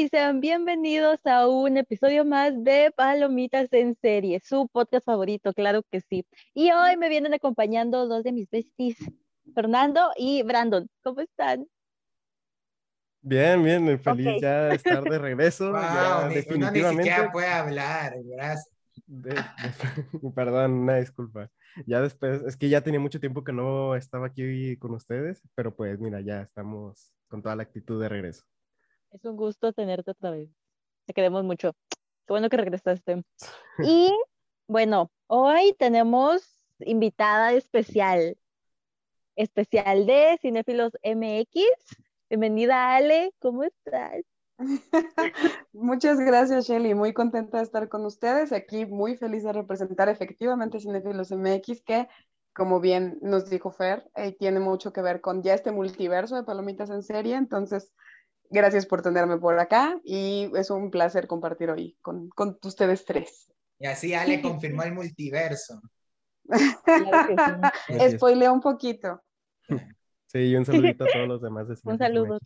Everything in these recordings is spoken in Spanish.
y sean bienvenidos a un episodio más de Palomitas en Serie, su podcast favorito, claro que sí. Y hoy me vienen acompañando dos de mis besties, Fernando y Brandon. ¿Cómo están? Bien, bien, feliz ya de estar de regreso. ya, definitivamente. Uno ni siquiera puede hablar, gracias. perdón, una disculpa. Ya después, es que ya tenía mucho tiempo que no estaba aquí con ustedes, pero pues mira, ya estamos con toda la actitud de regreso. Es un gusto tenerte otra vez. Te queremos mucho. Qué bueno que regresaste. Y bueno, hoy tenemos invitada especial, especial de Cinefilos MX. Bienvenida, Ale. ¿Cómo estás? Muchas gracias, Shelly. Muy contenta de estar con ustedes. Aquí muy feliz de representar efectivamente Cinefilos MX, que, como bien nos dijo Fer, eh, tiene mucho que ver con ya este multiverso de palomitas en serie. Entonces, Gracias por tenerme por acá y es un placer compartir hoy con, con ustedes tres. Y así Ale confirmó el multiverso. Spoileo un poquito. Sí, y un saludito a todos los demás. De un saludo.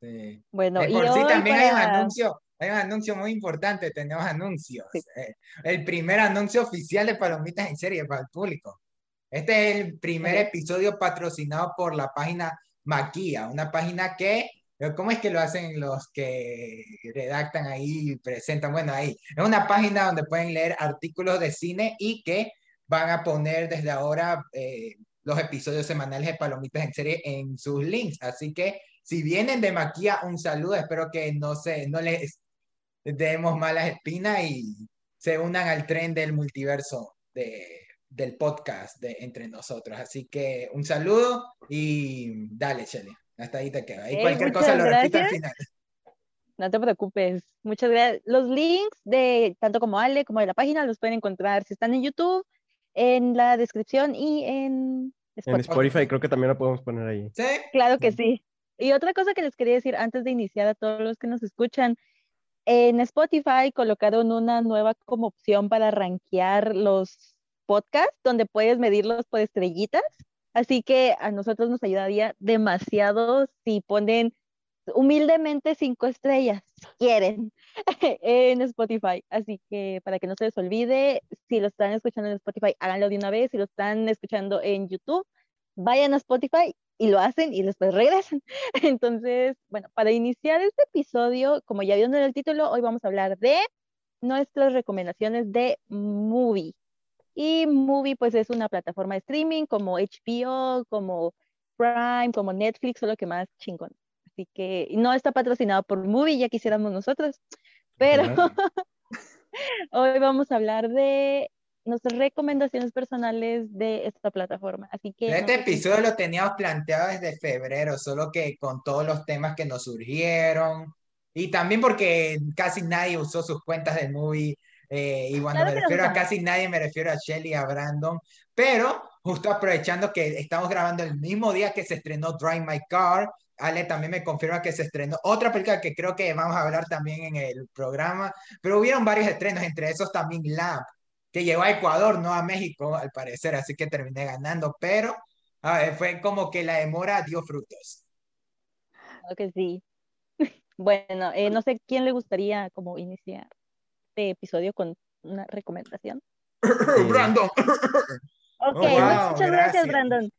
Sí. Bueno, y por sí también hay un anuncio, hay un anuncio muy importante, tenemos anuncios. Eh, el primer anuncio oficial de Palomitas en serie para el público. Este es el primer episodio patrocinado por la página Maquia, una página que ¿Cómo es que lo hacen los que redactan ahí y presentan? Bueno, ahí es una página donde pueden leer artículos de cine y que van a poner desde ahora eh, los episodios semanales de Palomitas en serie en sus links. Así que si vienen de Maquia, un saludo. Espero que no, se, no les demos malas espinas y se unan al tren del multiverso de, del podcast de entre nosotros. Así que un saludo y dale, Shelly. Hasta ahí te queda. Y cualquier cosa lo repito al final. No te preocupes. Muchas gracias. Los links de tanto como Ale como de la página los pueden encontrar si están en YouTube, en la descripción y en Spotify. En Spotify creo que también lo podemos poner ahí. Sí. Claro que sí. Y otra cosa que les quería decir antes de iniciar a todos los que nos escuchan, en Spotify colocaron una nueva como opción para rankear los podcasts donde puedes medirlos por estrellitas. Así que a nosotros nos ayudaría demasiado si ponen humildemente cinco estrellas, si quieren, en Spotify. Así que para que no se les olvide, si lo están escuchando en Spotify, háganlo de una vez. Si lo están escuchando en YouTube, vayan a Spotify y lo hacen y después regresan. Entonces, bueno, para iniciar este episodio, como ya vieron en el título, hoy vamos a hablar de nuestras recomendaciones de movie. Y Movie pues es una plataforma de streaming como HBO, como Prime, como Netflix, solo que más chingón. Así que no está patrocinado por Movie, ya quisiéramos nosotros, pero hoy vamos a hablar de nuestras recomendaciones personales de esta plataforma. Así que este episodio lo teníamos planteado desde febrero, solo que con todos los temas que nos surgieron y también porque casi nadie usó sus cuentas de Movie eh, y cuando me refiero a casi nadie, me refiero a Shelly a Brandon. Pero justo aprovechando que estamos grabando el mismo día que se estrenó Drive My Car, Ale también me confirma que se estrenó otra película que creo que vamos a hablar también en el programa, pero hubieron varios estrenos, entre esos también Lamp, que llegó a Ecuador, no a México, al parecer, así que terminé ganando, pero fue como que la demora dio frutos. Claro que sí. Bueno, eh, no sé quién le gustaría como iniciar este episodio con una recomendación. Brandon. Ok, oh, muchas gracias, Brandon.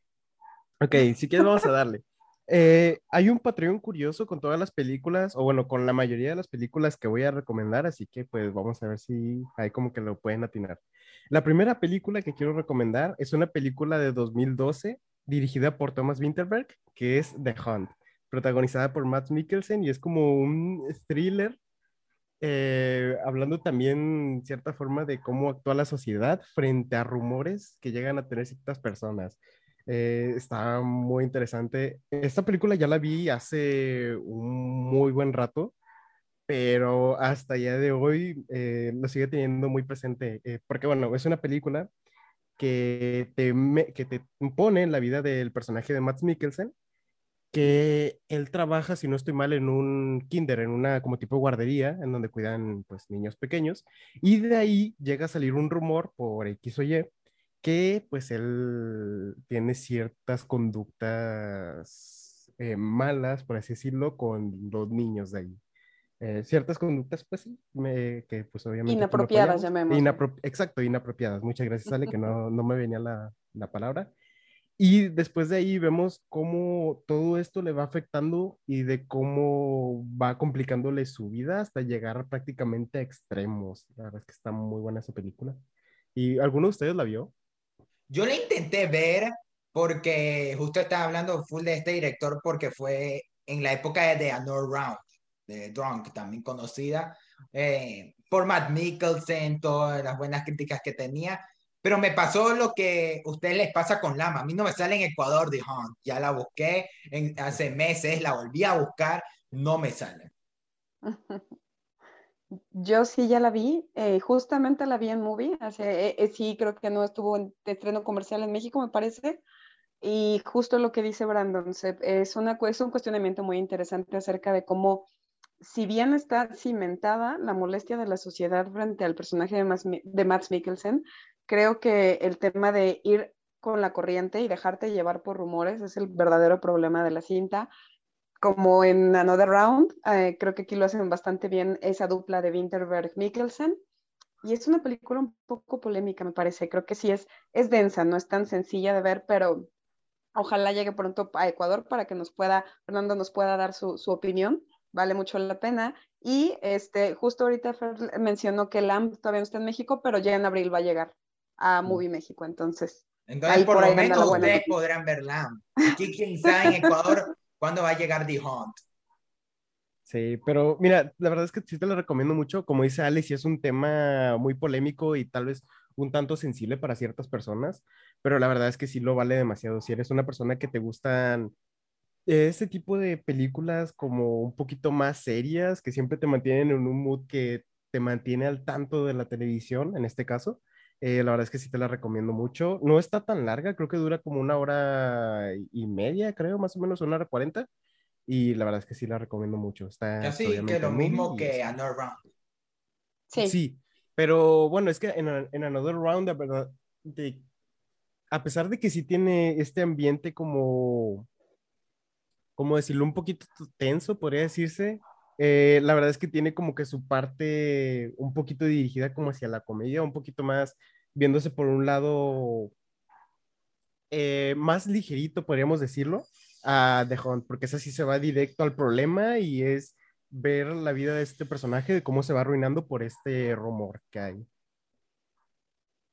Ok, si quieres vamos a darle. Eh, hay un Patreon curioso con todas las películas, o bueno, con la mayoría de las películas que voy a recomendar, así que pues vamos a ver si hay como que lo pueden atinar. La primera película que quiero recomendar es una película de 2012 dirigida por Thomas Winterberg, que es The Hunt, protagonizada por Matt Mikkelsen y es como un thriller eh, hablando también cierta forma de cómo actúa la sociedad frente a rumores que llegan a tener ciertas personas. Eh, está muy interesante. Esta película ya la vi hace un muy buen rato, pero hasta ya de hoy eh, lo sigue teniendo muy presente, porque bueno, es una película que te, que te pone en la vida del personaje de Matt Mikkelsen que él trabaja, si no estoy mal, en un kinder, en una como tipo guardería, en donde cuidan pues niños pequeños, y de ahí llega a salir un rumor por X o Y que pues él tiene ciertas conductas eh, malas, por así decirlo, con los niños de ahí. eh, ciertas conductas, pues sí, que pues obviamente... Inapropiadas, llamémoslo. exacto, inapropiadas. Muchas gracias, Ale, que no, no me venía la, la, palabra. Y después de ahí vemos cómo todo esto le va afectando y de cómo va complicándole su vida hasta llegar prácticamente a extremos. La verdad es que está muy buena esa película. ¿Y alguno de ustedes la vio? Yo la intenté ver porque justo estaba hablando full de este director porque fue en la época de Another Round de Drunk, también conocida eh, por Matt Mikkelsen, todas las buenas críticas que tenía. Pero me pasó lo que a ustedes les pasa con Lama. A mí no me sale en Ecuador de Hunt. Ya la busqué hace meses, la volví a buscar, no me sale. Yo sí ya la vi, eh, justamente la vi en movie, hace, eh, sí creo que no estuvo en estreno comercial en México, me parece, y justo lo que dice Brandon, es, una, es un cuestionamiento muy interesante acerca de cómo si bien está cimentada la molestia de la sociedad frente al personaje de, Mads, de Mads Mikkelsen, creo que el tema de ir con la corriente y dejarte llevar por rumores es el verdadero problema de la cinta. Como en Another Round, eh, creo que aquí lo hacen bastante bien esa dupla de Winterberg-Mikkelsen. Y es una película un poco polémica, me parece. Creo que sí es, es densa, no es tan sencilla de ver, pero ojalá llegue pronto a Ecuador para que nos pueda, Fernando nos pueda dar su, su opinión vale mucho la pena. Y este, justo ahorita mencionó que LAMP todavía no está en México, pero ya en abril va a llegar a. Movie México, entonces. Entonces, por, lo menos ustedes podrán ver LAMP. Aquí, quién sabe en Ecuador cuándo va a llegar The Hunt. Sí, pero mira, la verdad es que sí te lo recomiendo mucho. Como dice Alice, es un tema muy polémico y tal vez un tanto sensible para ciertas personas, pero la verdad es que sí lo vale demasiado. Si eres una persona que te gustan ese tipo de películas como un poquito más serias, que siempre te mantienen en un mood que te mantiene al tanto de la televisión, en este caso. Eh, la verdad es que sí te la recomiendo mucho. No está tan larga, creo que dura como una hora y media, creo, más o menos una hora cuarenta. Y la verdad es que sí la recomiendo mucho. Está Casi que lo mismo que Another Round. Sí. Sí, pero bueno, es que en, en Another Round, la verdad, a pesar de que sí tiene este ambiente como ¿cómo decirlo? Un poquito tenso, podría decirse. Eh, la verdad es que tiene como que su parte un poquito dirigida como hacia la comedia, un poquito más viéndose por un lado eh, más ligerito, podríamos decirlo, a The Hunt, porque esa sí se va directo al problema y es ver la vida de este personaje, de cómo se va arruinando por este rumor que hay.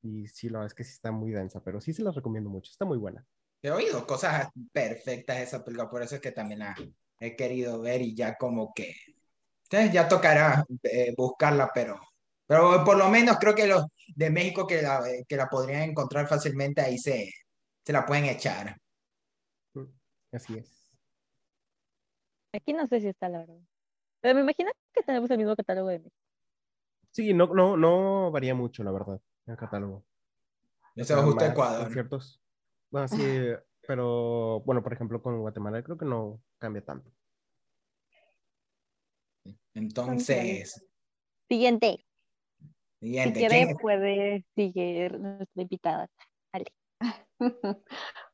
Y sí, la verdad es que sí está muy densa, pero sí se las recomiendo mucho, está muy buena he oído cosas perfectas de esa película, por eso es que también la he querido ver y ya como que ya tocará eh, buscarla, pero, pero por lo menos creo que los de México que la, que la podrían encontrar fácilmente ahí se, se la pueden echar. Así es. Aquí no sé si está la verdad. Pero me imagino que tenemos el mismo catálogo de México. Sí, no, no, no varía mucho, la verdad, el catálogo. Eso se ajusta a Ecuador. Ciertos, bueno, sí, pero bueno, por ejemplo, con Guatemala creo que no cambia tanto. Entonces. Siguiente. Siguiente. Si quiere, puede seguir nuestra invitada.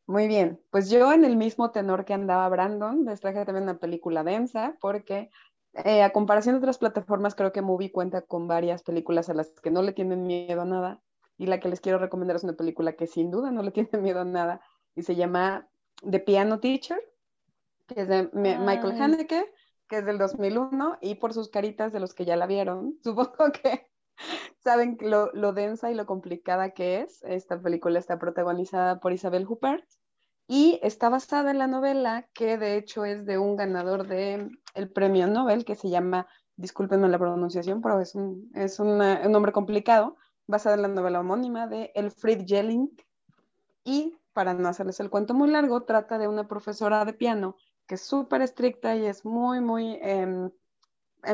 Muy bien, pues yo en el mismo tenor que andaba Brandon, les traje también una película densa, porque eh, a comparación de otras plataformas, creo que Movie cuenta con varias películas a las que no le tienen miedo a nada y la que les quiero recomendar es una película que sin duda no le tiene miedo a nada y se llama The Piano Teacher, que es de Michael Haneke, que es del 2001 y por sus caritas de los que ya la vieron, supongo que saben lo, lo densa y lo complicada que es. Esta película está protagonizada por Isabel Huppert y está basada en la novela que de hecho es de un ganador del el premio Nobel que se llama, discúlpenme la pronunciación, pero es un, es un nombre complicado, basada en la novela homónima de Elfried Jelling. Y para no hacerles el cuento muy largo, trata de una profesora de piano que es súper estricta y es muy, muy, em,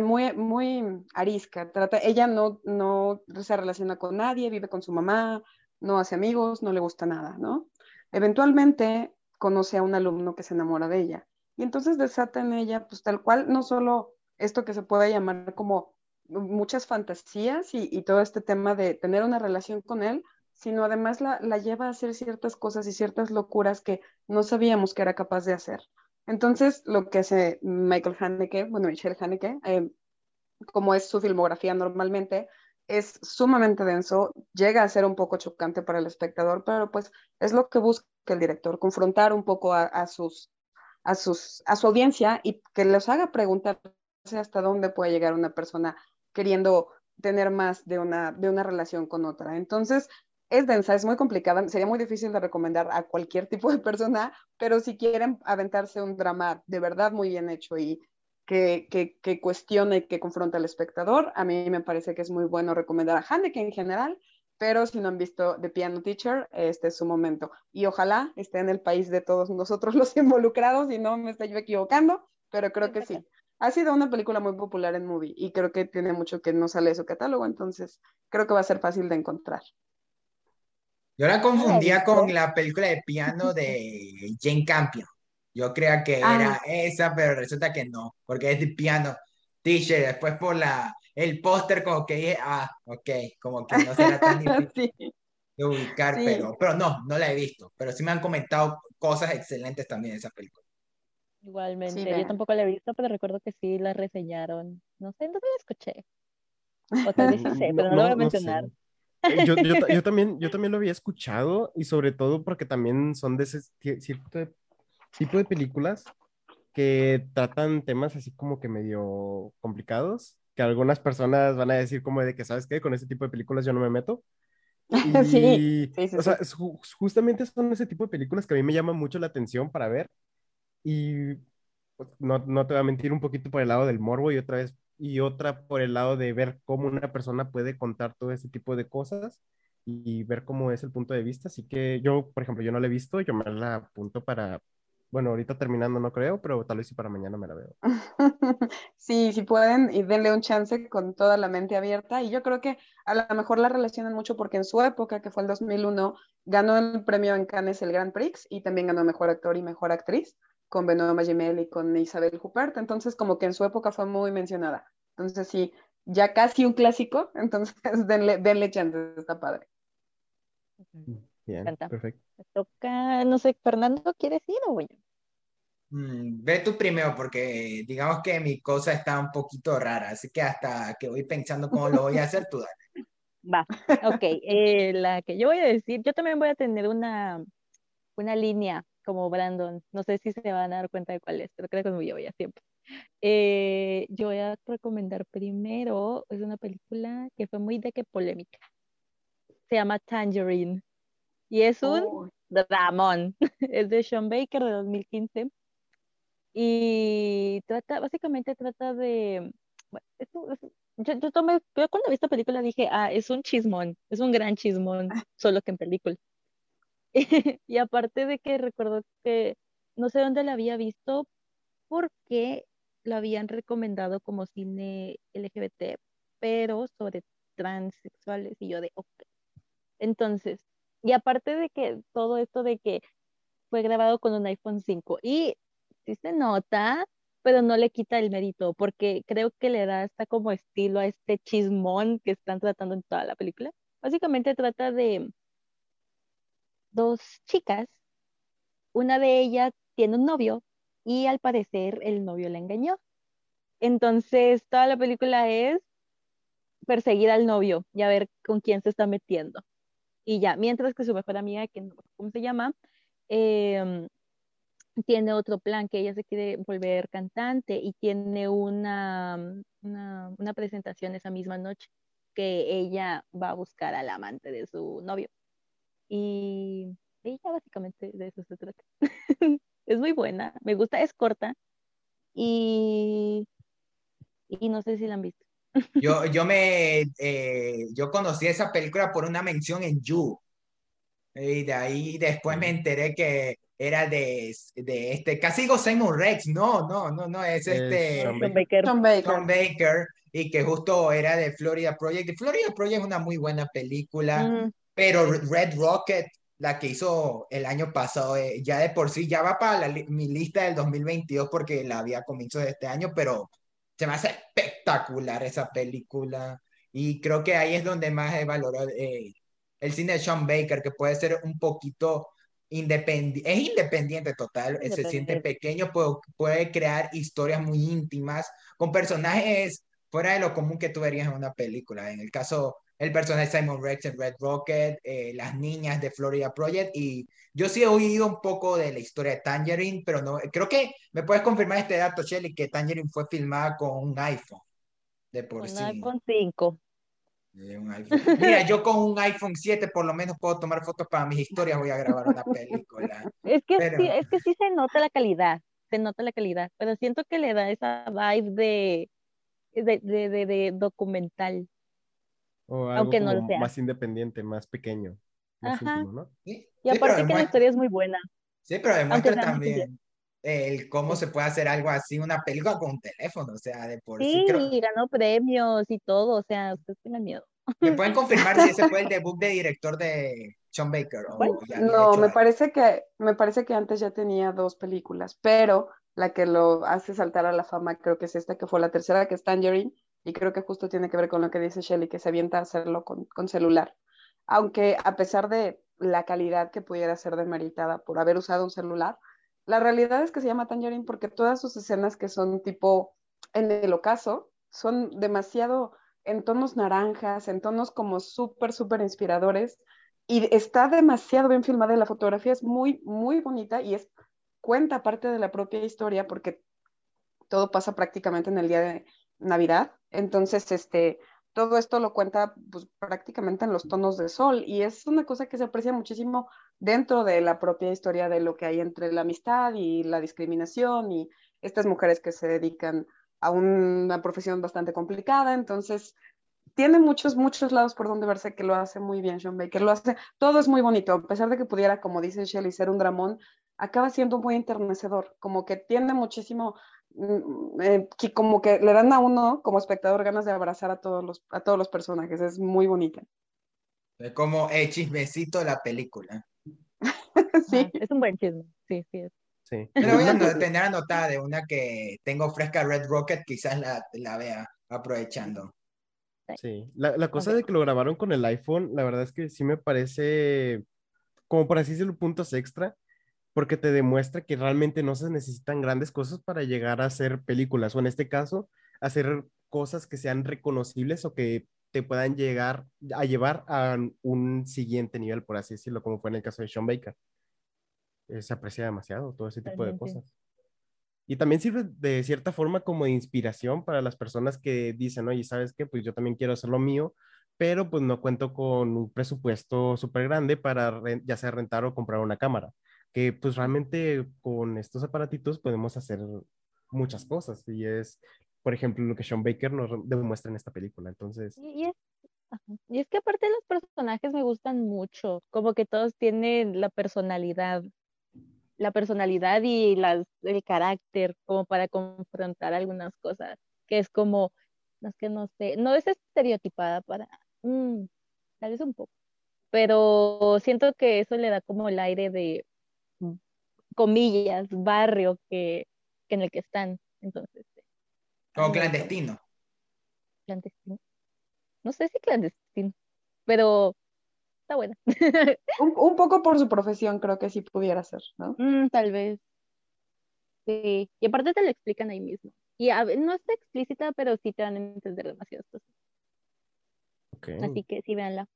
muy, muy arisca. Trata, ella no, no se relaciona con nadie, vive con su mamá, no hace amigos, no le gusta nada, ¿no? Eventualmente conoce a un alumno que se enamora de ella. Y entonces desata en ella, pues tal cual, no solo esto que se puede llamar como muchas fantasías y, todo este tema de tener una relación con él, sino además la, lleva a hacer ciertas cosas y ciertas locuras que no sabíamos que era capaz de hacer. Entonces, lo que hace Michael Haneke, bueno, Michelle Haneke, eh, como es su filmografía normalmente, es sumamente denso, llega a ser un poco chocante para el espectador, pero pues es lo que busca el director, confrontar un poco a, sus, a, sus, a su audiencia y que les haga preguntarse hasta dónde puede llegar una persona queriendo tener más de una, de una relación con otra. Entonces, es densa, es muy complicada, sería muy difícil de recomendar a cualquier tipo de persona, pero si quieren aventarse un drama de verdad muy bien hecho y que, que, que cuestione y que confronta al espectador, a mí me parece que es muy bueno recomendar a Handeke en general, pero si no han visto The Piano Teacher, este es su momento. Y ojalá esté en el país de todos nosotros los involucrados y no me estoy yo equivocando, pero creo que sí. Ha sido una película muy popular en movie y creo que tiene mucho que no sale de su catálogo, entonces creo que va a ser fácil de encontrar. Yo la confundía con la película de piano de Jane Campion. Yo creía que ah. era esa, pero resulta que no, porque es de piano teacher. Después por la, el póster como que dije, ah, ok, como que no será tan difícil de ubicar, pero, pero no, no la he visto. Pero sí me han comentado cosas excelentes también de esa película. Igualmente, yo tampoco la he visto, pero recuerdo que sí la reseñaron. No sé, dónde la escuché. O tal vez sí sé, pero no, lo voy a mencionar. Yo, yo, yo, también, yo también lo había escuchado y sobre todo porque también son de ese cierto tipo de películas que tratan temas así como que medio complicados, que algunas personas van a decir como de que, ¿sabes qué? Con ese tipo de películas yo no me meto. Y, sí, o sea, justamente son ese tipo de películas que a mí me llaman mucho la atención para ver y pues, no, no te voy a mentir un poquito por el lado del morbo y otra vez y otra por el lado de ver cómo una persona puede contar todo ese tipo de cosas y ver cómo es el punto de vista. Así que yo, por ejemplo, yo no la he visto, yo me la apunto para, bueno, ahorita terminando no creo, pero tal vez sí para mañana me la veo. Sí, si pueden y denle un chance con toda la mente abierta. Y yo creo que a lo mejor la relacionan mucho porque en su época, que fue el 2001, ganó el premio en Cannes el Grand Prix y también ganó Mejor Actor y Mejor Actriz con Benoît Magimel y con Isabel Huppert, entonces como que en su época fue muy mencionada. Entonces sí, ya casi un clásico, entonces denle, denle chance, está padre. Bien, perfecto. Me toca, no sé, Fernando, ¿quieres ir o voy mm, ve tú primero, porque digamos que mi cosa está un poquito rara, así que hasta que voy pensando cómo lo voy a hacer, tú dale. Va, ok. Eh, la que yo voy a decir, yo también voy a tener una, una línea como Brandon. No sé si se van a dar cuenta de cuál es, pero creo que es muy obvia siempre. Eh, yo voy a recomendar primero, es una película que fue muy de que polémica. Se llama Tangerine y es un oh. dramón. Es de Sean Baker de 2015 y trata, básicamente trata de, yo, yo, tomé, yo cuando vi esta película dije, ah, es un chismón, es un gran chismón, solo que en película. y aparte de que recuerdo que no sé dónde la había visto porque la habían recomendado como cine LGBT, pero sobre transexuales y yo de, ok. Entonces, y aparte de que todo esto de que fue grabado con un iPhone 5 y sí se nota, pero no le quita el mérito porque creo que le da hasta como estilo a este chismón que están tratando en toda la película. Básicamente trata de dos chicas, una de ellas tiene un novio y al parecer el novio la engañó. Entonces, toda la película es perseguir al novio y a ver con quién se está metiendo. Y ya, mientras que su mejor amiga, que no cómo se llama, em, tiene otro plan, que ella se quiere volver cantante y tiene una, una, una presentación esa misma noche que ella va a buscar al amante de su novio. Y ella básicamente de eso se trata. es muy buena, me gusta, es corta y, y no sé si la han visto. yo, yo me, eh, yo conocí esa película por una mención en You. Y de ahí después me enteré que era de, de este, casi digo Simon Rex, no, no, no, no, es este Tom Baker. Tom Baker. Baker. y que justo era de Florida Project. Florida Project es una muy buena película. Pero Red Rocket, la que hizo el año pasado, eh, ya de por sí, ya va para mi lista del 2022 porque la había comienzo de este año, pero se me hace espectacular esa película. Y creo que ahí es donde más he valorado eh, el cine de Sean Baker, que puede ser un poquito independiente, es independiente total, se siente pequeño, puede, puede crear historias muy íntimas con personajes fuera de lo común que tú verías en una película. En el caso, el personaje de Simon Rex en Red Rocket, eh, las niñas de Florida Project, y yo sí he oído un poco de la historia de Tangerine, pero no, creo que me puedes confirmar este dato, Shelly, que Tangerine fue filmada con un iPhone, de por un sí. iPhone 5. Mira, yo con un iPhone 7 por lo menos puedo tomar fotos para mis historias, voy a grabar una película. Es que, sí, es que sí se nota la calidad, se nota la calidad, pero siento que le da esa vibe de, de, de, de, documental. O algo Aunque no lo sea. más independiente, más pequeño. Ajá. Y aparte que la historia es muy buena. Sí, pero demuestra también el cómo se puede hacer algo así, una película con un teléfono, o sea, de por sí. Sí, ganó premios y todo, o sea, ustedes tengan miedo. ¿Me pueden confirmar si ese fue el debut de director de Sean Baker? no, me parece, que, me parece que antes ya tenía dos películas, pero la que lo hace saltar a la fama creo que es esta, que fue la tercera, que es Tangerine, y creo que justo tiene que ver con lo que dice Shelly, que se avienta a hacerlo con, con celular. Aunque a pesar de la calidad que pudiera ser demeritada por haber usado un celular, la realidad es que se llama Tangerine porque todas sus escenas que son tipo en el ocaso son demasiado en tonos naranjas, en tonos como súper, súper inspiradores y está demasiado bien filmada y la fotografía es muy, muy bonita y es cuenta parte de la propia historia porque todo pasa prácticamente en el día de Navidad. Entonces, este, todo esto lo cuenta pues, prácticamente en los tonos de sol y es una cosa que se aprecia muchísimo dentro de la propia historia de lo que hay entre la amistad y la discriminación y estas mujeres que se dedican a una profesión bastante complicada. Entonces, tiene muchos, muchos lados por donde verse que lo hace muy bien Sean Baker. Lo hace, todo es muy bonito, a pesar de que pudiera, como dice Shelley, ser un dramón, acaba siendo muy enternecedor, como que tiene muchísimo eh, que como que le dan a uno como espectador ganas de abrazar a todos los, a todos los personajes, es muy bonita. Es como el chismecito de la película. sí. es un buen chisme, sí, sí es. Sí. Pero voy a tener anotada de una que tengo fresca Red Rocket, quizás la, la vea aprovechando. Sí, la, la cosa de que lo grabaron con el iPhone, la verdad es que sí me parece, como por así decirlo, puntos extra, porque te demuestra que realmente no se necesitan grandes cosas para llegar a hacer películas, o en este caso, hacer cosas que sean reconocibles o que te puedan llegar a llevar a un siguiente nivel, por así decirlo, como fue en el caso de Sean Baker. Eh, se aprecia demasiado todo ese tipo de cosas. Y también sirve de cierta forma como de inspiración para las personas que dicen, oye, ¿sabes qué? Pues yo también quiero hacer lo mío, pero pues no cuento con un presupuesto súper grande para ya sea rentar o comprar una cámara que pues realmente con estos aparatitos podemos hacer muchas cosas y es, por ejemplo, lo que Sean Baker nos demuestra en esta película. Entonces... Y es, y es que aparte los personajes me gustan mucho, como que todos tienen la personalidad, la personalidad y las, el carácter como para confrontar algunas cosas, que es como, no es que no sé, no es estereotipada para, mm, tal vez un poco, pero siento que eso le da como el aire de comillas, barrio que, en el que están. Entonces. Como clandestino. Clandestino. No sé si clandestino, pero está buena. un, poco por su profesión, creo que sí pudiera ser, ¿no? Mm, tal vez. Sí, y aparte te lo explican ahí mismo. Y no está explícita, pero sí te van a entender demasiadas cosas. Así que sí, véanla.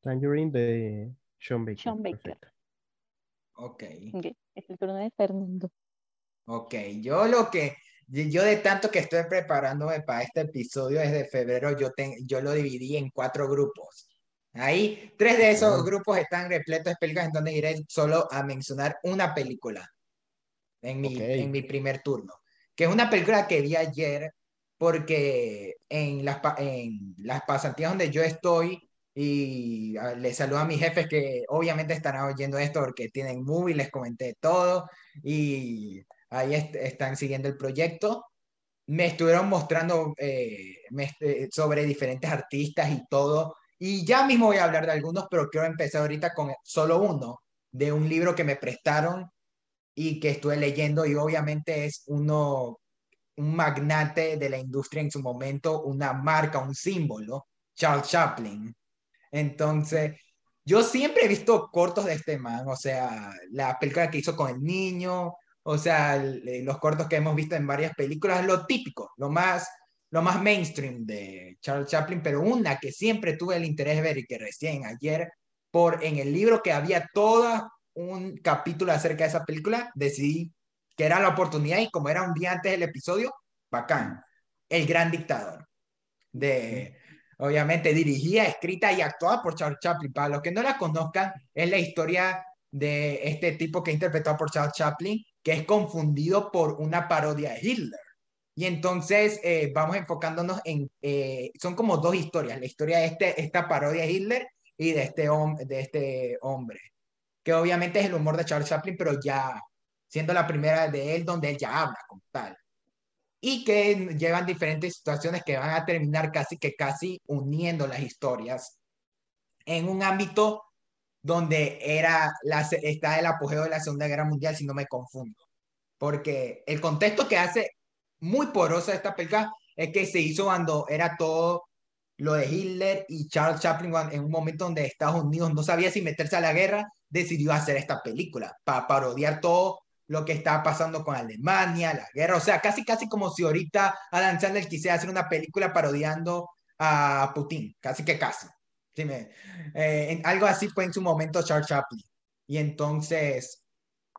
Tangerine de Sean Baker. Sean Baker. Ok. Es el turno de Fernando. Ok, yo lo que, yo de tanto que estoy preparándome para este episodio desde febrero, yo, yo lo dividí en cuatro grupos. Ahí, tres de esos grupos están repletos de películas en donde iré solo a mencionar una película en mi, en mi primer turno, que es una película que vi ayer porque en las, en las pasantías donde yo estoy, y ah, les saludo a mis jefes que obviamente están oyendo esto porque tienen movie, les comenté todo y ahí están siguiendo el proyecto. Me estuvieron mostrando eh, sobre diferentes artistas y todo. Y ya mismo voy a hablar de algunos, pero quiero empezar ahorita con solo uno, de un libro que me prestaron y que estuve leyendo y obviamente es uno, un magnate de la industria en su momento, una marca, un símbolo, Charles Chaplin. Entonces, yo siempre he visto cortos de este man, o sea, la película que hizo con el niño, o sea, los cortos que hemos visto en varias películas, lo típico, lo más lo más mainstream de Charles Chaplin, pero una que siempre tuve el interés de ver y que recién ayer, por en el libro que había todo un capítulo acerca de esa película, decidí que era la oportunidad y como era un día antes del episodio, bacán. El gran dictador. De, obviamente, dirigida, escrita y actuada por Charles Chaplin. Para los que no la conozcan, es la historia de este tipo que interpretó por Charles Chaplin, que es confundido por una parodia de Hitler. Y entonces eh, vamos enfocándonos en, eh, son como dos historias, la historia de este, esta parodia de Hitler y de este, de este hombre, que obviamente es el humor de Charles Chaplin, pero ya siendo la primera de él donde él ya habla como tal. Y que llevan diferentes situaciones que van a terminar casi que casi uniendo las historias en un ámbito donde era la, está el apogeo de la Segunda Guerra Mundial, si no me confundo. Porque el contexto que hace muy porosa esta película es que se hizo cuando era todo lo de Hitler y Charles Chaplin en un momento donde Estados Unidos no sabía si meterse a la guerra, decidió hacer esta película para parodiar todo lo que estaba pasando con Alemania, la guerra, o sea, casi casi como si ahorita Adam Sandler quisiera hacer una película parodiando a Putin, casi que casi. Sí, me, eh, algo así fue en su momento Charles Chaplin. Y entonces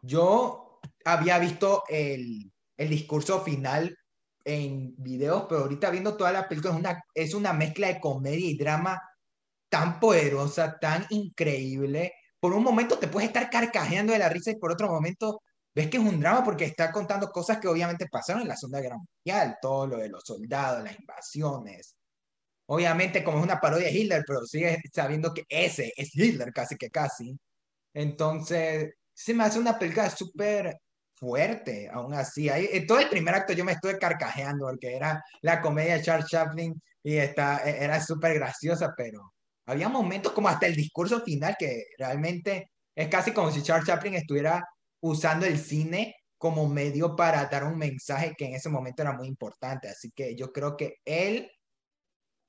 yo había visto el, el discurso final en videos, pero ahorita viendo toda la película es una, es una mezcla de comedia y drama tan poderosa, tan increíble. Por un momento te puedes estar carcajeando de la risa y por otro momento ves que es un drama porque está contando cosas que obviamente pasaron en la Segunda Guerra Mundial, todo lo de los soldados, las invasiones. Obviamente como es una parodia de Hitler, pero sigue sabiendo que ese es Hitler casi que casi. Entonces, se me hace una película súper fuerte, aún así. Ahí, en todo el primer acto yo me estuve carcajeando porque era la comedia de Charles Chaplin y está, e, era súper graciosa, pero había momentos como hasta el discurso final que realmente es casi como si Charles Chaplin estuviera usando el cine como medio para dar un mensaje que en ese momento era muy importante. Así que yo creo que él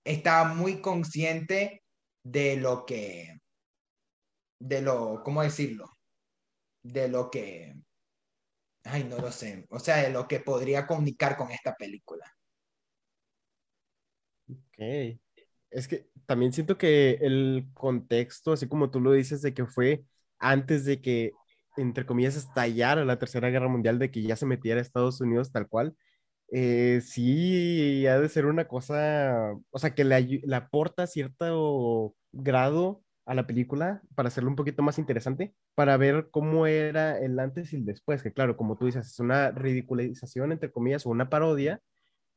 estaba muy consciente de lo que, de lo, ¿cómo decirlo? De lo que Ay, no lo sé. O sea, de lo que podría comunicar con esta película. Ok. Es que también siento que el contexto, así como tú lo dices, de que fue antes de que, entre comillas, estallara la Tercera Guerra Mundial, de que ya se metiera a Estados Unidos tal cual, eh, sí ha de ser una cosa, o sea, que le, le aporta cierto grado a la película para hacerlo un poquito más interesante, para ver cómo era el antes y el después, que claro, como tú dices, es una ridiculización, entre comillas, o una parodia,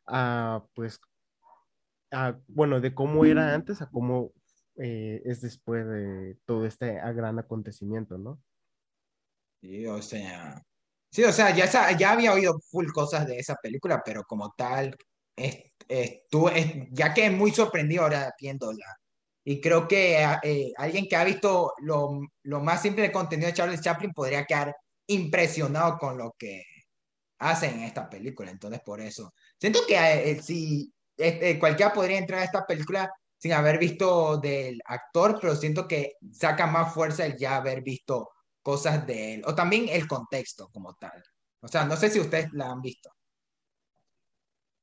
a, pues, a, bueno, de cómo era antes a cómo eh, es después de todo este gran acontecimiento, ¿no? Sí, o sea, sí, o sea, ya, ya había oído full cosas de esa película, pero como tal, estuve, ya que muy sorprendido ahora viéndola y creo que eh, alguien que ha visto lo, lo, más simple del contenido de Charles Chaplin podría quedar impresionado con lo que hacen en esta película. Entonces, por eso. Siento que eh, si este, cualquiera podría entrar a esta película sin haber visto del actor, pero siento que saca más fuerza el ya haber visto cosas de él, o también el contexto como tal. O sea, no sé si ustedes la han visto.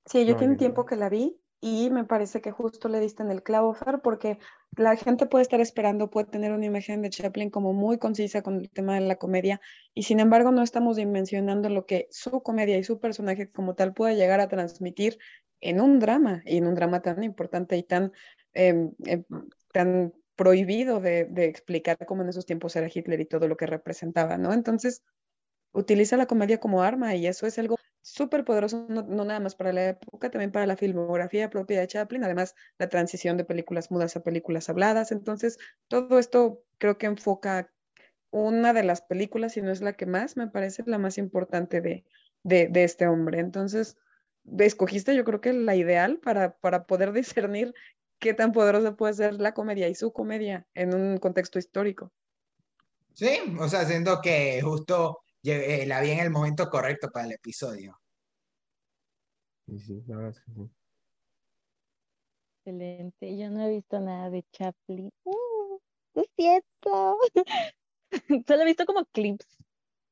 Sí, yo tiene tiempo que la vi y me parece que justo le diste en el clavo, Fer, porque la gente puede estar esperando, puede tener una imagen de Chaplin como muy concisa con el tema de la comedia, y sin embargo no estamos dimensionando lo que su comedia y su personaje como tal puede llegar a transmitir en un drama, y en un drama tan importante y tan, em, em, tan prohibido de, de, explicar cómo en esos tiempos era Hitler y todo lo que representaba, ¿no? Entonces, utiliza la comedia como arma y eso es algo súper poderoso, no, nada más para la época, también para la filmografía propia de Chaplin, además la transición de películas mudas a películas habladas. Entonces, todo esto creo que enfoca una de las películas, si no es la que más, me parece la más importante de, de, este hombre. Entonces, escogiste yo creo que la ideal para, para poder discernir qué tan poderosa puede ser la comedia y su comedia en un contexto histórico. Sí, o sea, siendo que justo eh, la vi en el momento correcto para el episodio. Sí, sí, la verdad es que sí. Excelente. Yo no he visto nada de Chaplin. Uh, es cierto. Solo he visto como clips,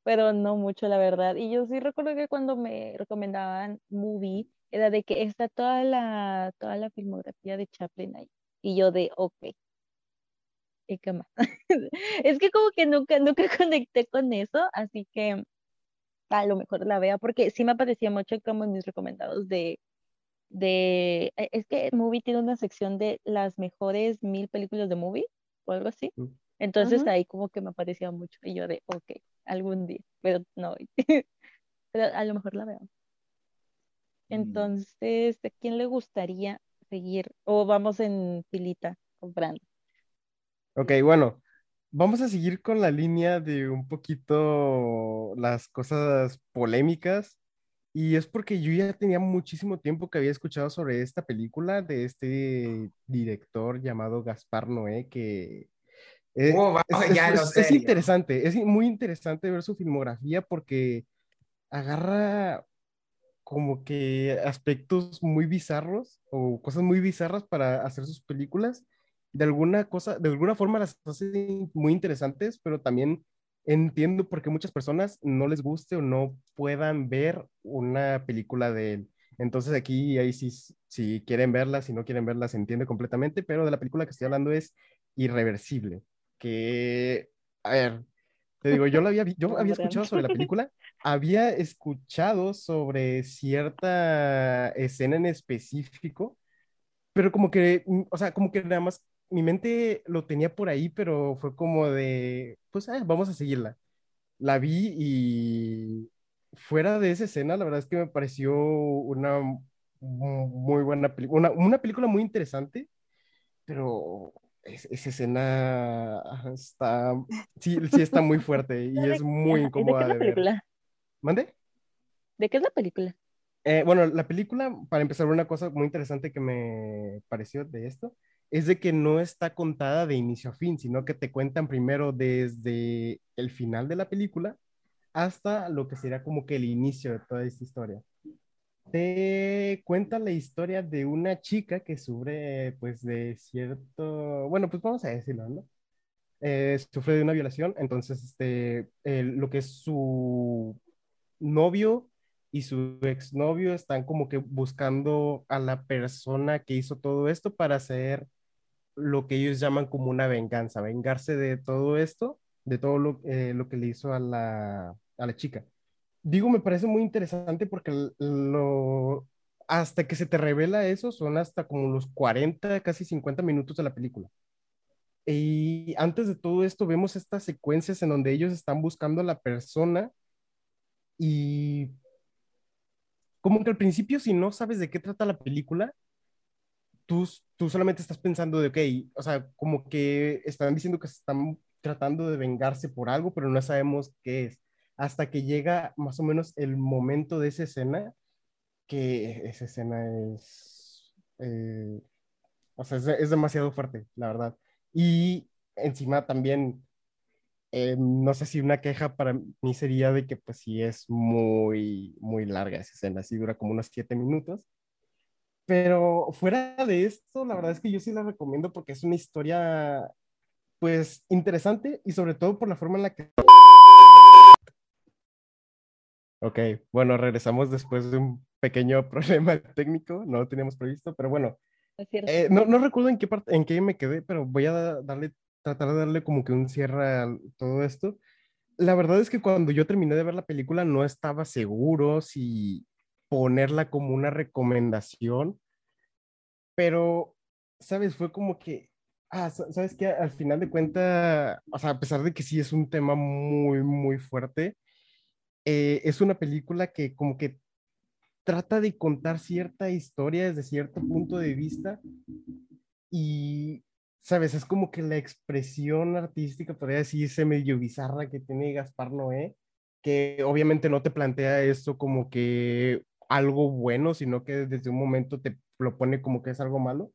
pero no mucho, la verdad. Y yo sí recuerdo que cuando me recomendaban movie era de que está toda la, toda la filmografía de Chaplin ahí. Y yo de, ok. ¿Y qué más? es que como que nunca, nunca conecté con eso, así que a lo mejor la vea, porque sí me aparecía mucho como en mis recomendados de, de, e, es que Movie tiene una sección de las mejores mil películas de Movie, o algo así. Mm. Entonces ahí como que me aparecía mucho, y yo de, ok, algún día, pero no, pero a lo mejor la veo. Mm. Entonces, ¿a quién le gustaría seguir? O vamos en filita comprando. Ok, bueno, vamos a seguir con la línea de un poquito las cosas polémicas. Y es porque yo ya tenía muchísimo tiempo que había escuchado sobre esta película de este director llamado Gaspar Noé, que eh, oh, es, interesante, es muy interesante ver su filmografía porque agarra como que aspectos muy bizarros o cosas muy bizarras para hacer sus películas. De alguna cosa, de alguna forma las hace muy interesantes, pero también entiendo por qué muchas personas no les guste o no puedan ver una película de él. Entonces aquí, ahí sí, si quieren verla, si no quieren verla, se entiende completamente, pero de la película que estoy hablando es Irreversible, que, a ver, te digo, yo, la había, yo había escuchado sobre la película, había escuchado sobre cierta escena en específico, pero como que, mm, o sea, como que nada más mi mente lo tenía por ahí, pero fue como de, pues, ah, vamos a seguirla. La vi y fuera de esa escena, la verdad es que me pareció una muy buena película, una, una película muy interesante, pero esa escena está, sí, sí está muy fuerte y es muy incómoda. ¿De es la película? ¿Mande? ¿De qué es la película? Eh, bueno, la película, para empezar, una cosa muy interesante que me pareció de esto, es de que no está contada de inicio a fin, sino que te cuentan primero desde el final de la película hasta lo que sería como que el inicio de toda esta historia te cuenta la historia de una chica que sufre, pues, de cierto, bueno, pues vamos a decirlo, ¿no? Eh, sufre de una violación, entonces, este, lo que es su novio y su exnovio están como que buscando a la persona que hizo todo esto para hacer lo que ellos llaman como una venganza, vengarse de todo esto, de todo lo, eh, lo que le hizo a la, a la chica digo, me parece muy interesante porque lo, hasta que se te revela eso son hasta como los 40, casi 50 minutos de la película. Y antes de todo esto vemos estas secuencias en donde ellos están buscando a la persona y como que al principio si no sabes de qué trata la película, tú, tú solamente estás pensando de, ok, o sea, como que están diciendo que están tratando de vengarse por algo, pero no sabemos qué es hasta que llega más o menos el momento de esa escena, que esa escena es, eh, o sea, es, demasiado fuerte, la verdad. Y encima también, eh, no sé si una queja para mí sería de que pues sí es muy, muy larga esa escena, sí dura como unos siete minutos. Pero fuera de esto, la verdad es que yo sí la recomiendo porque es una historia, pues, interesante y sobre todo por la forma en la que Ok, bueno, regresamos después de un pequeño problema técnico, no lo teníamos previsto, pero bueno, eh, no, no, recuerdo en qué parte, en qué me quedé, pero voy a darle, tratar de darle como que un cierre a todo esto. La verdad es que cuando yo terminé de ver la película no estaba seguro si ponerla como una recomendación, pero, ¿sabes? Fue como que, ah, ¿sabes qué? Al final de cuentas, o sea, a pesar de que sí es un tema muy, muy fuerte, eh, es una película que como que trata de contar cierta historia desde cierto punto de vista y, sabes, es como que la expresión artística, podría decirse medio bizarra que tiene Gaspar Noé, que obviamente no te plantea esto como que algo bueno, sino que desde un momento te lo pone como que es algo malo.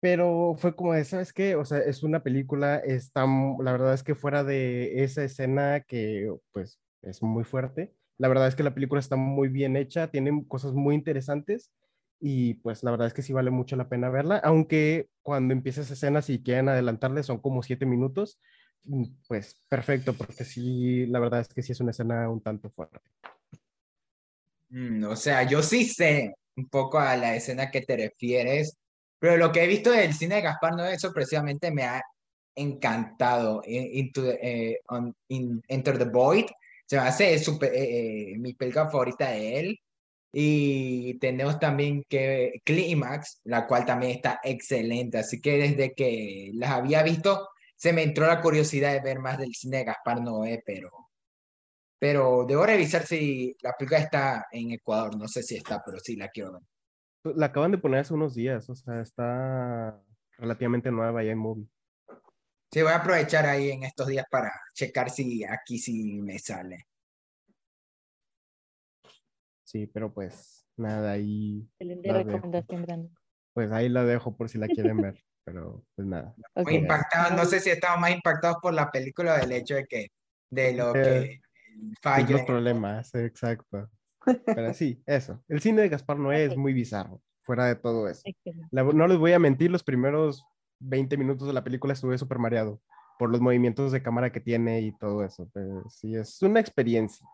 Pero fue como de, ¿sabes qué? O sea, es una película, está, la verdad es que fuera de esa escena que, pues, es muy fuerte. La verdad es que la película está muy bien hecha, tiene cosas muy interesantes y pues la verdad es que sí vale mucho la pena verla, aunque cuando empieza esa escena, si quieren adelantarle, son como siete minutos, mm, pues perfecto, porque sí, la verdad es que sí es una escena un tanto fuerte. Mm, o sea, yo sí sé un poco a la escena que te refieres, pero lo que he visto del cine de Gaspar Noé sorpresivamente me ha encantado. Into eh, Enter the Void se me hace super, eh, mi película favorita de él. Y tenemos también que Climax, la cual también está excelente. Así que desde que las había visto, se me entró la curiosidad de ver más del cine de Gaspar Noé, pero, pero debo revisar si la película está en Ecuador. No sé si está, pero sí la quiero ver. La acaban de poner hace unos días, o sea, está relativamente nueva ya en movie. Sí, voy a aprovechar ahí en estos días para checar si aquí sí me sale. Sí, pero pues nada, ahí. recomendación, Pues ahí la dejo por si la quieren ver, pero pues nada. Muy impactado, no sé si estamos más impactados por la película del hecho de que, de lo que falla. Los problemas, exacto. Pero sí, eso. El cine de Gaspar Noé es muy bizarro, fuera de todo eso. no les voy a mentir, los primeros 20 minutos de la película estuve súper mareado por los movimientos de cámara que tiene y todo eso. Pero sí, es una experiencia.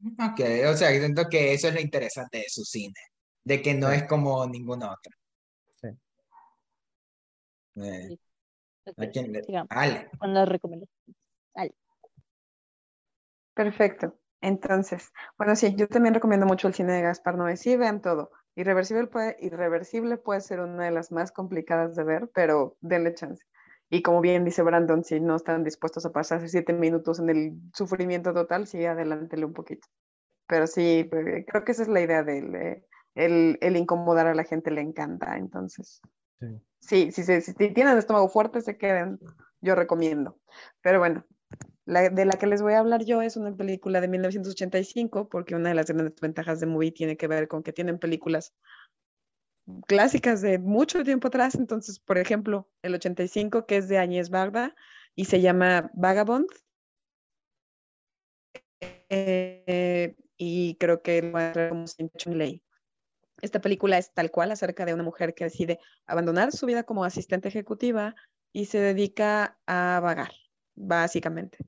Ok, o sea, siento que eso es lo interesante de su cine, de que no es como ninguna otra. Sí. Eh, Ale. Con las recomendaciones. Ale. Perfecto. Entonces, bueno, sí, yo también recomiendo mucho el cine de Gaspar Noé. Sí, vean todo. Irreversible puede, irreversible puede ser una de las más complicadas de ver, pero denle chance. Y como bien dice Brandon, si no están dispuestos a pasarse siete minutos en el sufrimiento total, sí, adelántele un poquito. Pero sí, pues, creo que esa es la idea de el, el, incomodar a la gente le encanta. Entonces, sí, sí, si, si, tienen el estómago fuerte, se queden, yo recomiendo. Pero bueno, la, de la que les voy a hablar yo es una película de 1985, porque una de las grandes ventajas de Movie tiene que ver con que tienen películas clásicas de mucho tiempo atrás. Entonces, por ejemplo, el 85, que es de Añez Barda y se llama Vagabond. Eh, y creo que lo como ley. Esta película es tal cual acerca de una mujer que decide abandonar su vida como asistente ejecutiva y se dedica a vagar, básicamente.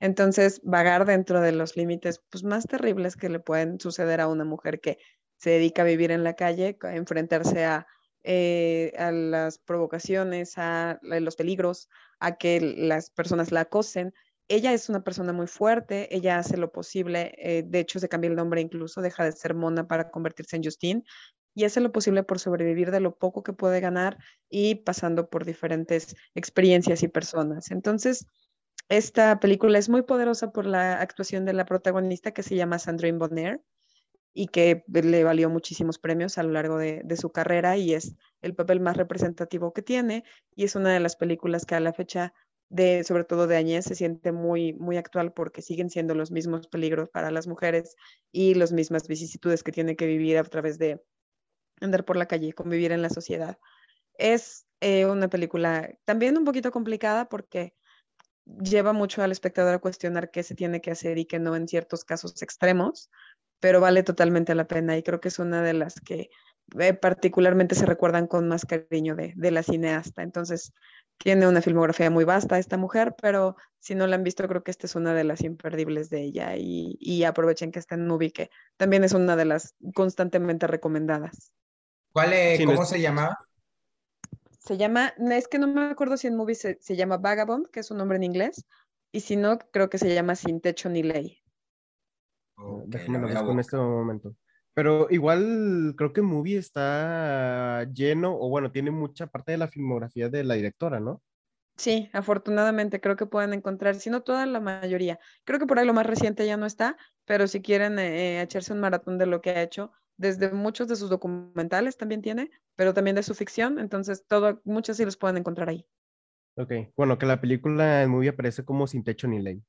Entonces, vagar dentro de los límites pues, más terribles que le pueden suceder a una mujer que se dedica a vivir en la calle, a enfrentarse a, eh, las provocaciones, a, los peligros, a que las personas la acosen. Ella es una persona muy fuerte, ella hace lo posible, eh, de hecho se cambia el nombre incluso, deja de ser Mona para convertirse en Justine y hace lo posible por sobrevivir de lo poco que puede ganar y pasando por diferentes experiencias y personas. Entonces, esta película es muy poderosa por la actuación de la protagonista que se llama Sandrine Bonner y que le valió muchísimos premios a lo largo de, su carrera y es el papel más representativo que tiene y es una de las películas que a la fecha de sobre todo de Añez se siente muy muy actual porque siguen siendo los mismos peligros para las mujeres y las mismas vicisitudes que tiene que vivir a través de andar por la calle, convivir en la sociedad. Es eh, una película también un poquito complicada porque lleva mucho al espectador a cuestionar qué se tiene que hacer y qué no en ciertos casos extremos, pero vale totalmente la pena y creo que es una de las que eh, particularmente se recuerdan con más cariño de, de, la cineasta. Entonces, tiene una filmografía muy vasta esta mujer, pero si no la han visto, creo que esta es una de las imperdibles de ella y, y aprovechen que está en Movie, que también es una de las constantemente recomendadas. ¿Cuál es, ¿Cómo se llama? Se llama, es que no me acuerdo si en Movie se, se llama Vagabond, que es un nombre en inglés, y si no, creo que se llama Sin Techo ni Ley. Déjame lo busco en este momento. Pero igual creo que Movie está lleno, o bueno, tiene mucha parte de la filmografía de la directora, ¿no? Sí, afortunadamente creo que pueden encontrar, si no toda la mayoría. Creo que por ahí lo más reciente ya no está, pero si quieren eh, echarse un maratón de lo que ha hecho, desde muchos de sus documentales también tiene, pero también de su ficción, entonces todo, muchos sí los pueden encontrar ahí. Ok, bueno, que la película en Movie aparece como Sin Techo ni Ley.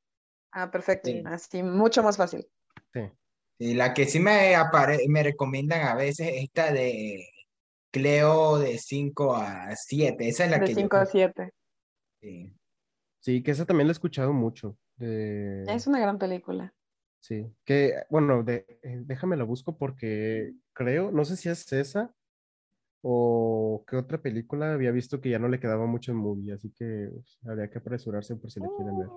Ah, perfecto, así, mucho más fácil. Sí. Y la que sí me, me recomiendan a veces esta de Cleo de 5 a 7. Esa es la de que. De 5 a 7. Sí. sí, que esa también la he escuchado mucho. Es una gran película. Sí, que bueno, de, eh, déjame la busco porque creo, no sé si es esa o qué otra película había visto que ya no le quedaba mucho en movie, así que pues, habría que apresurarse por si la quieren ver.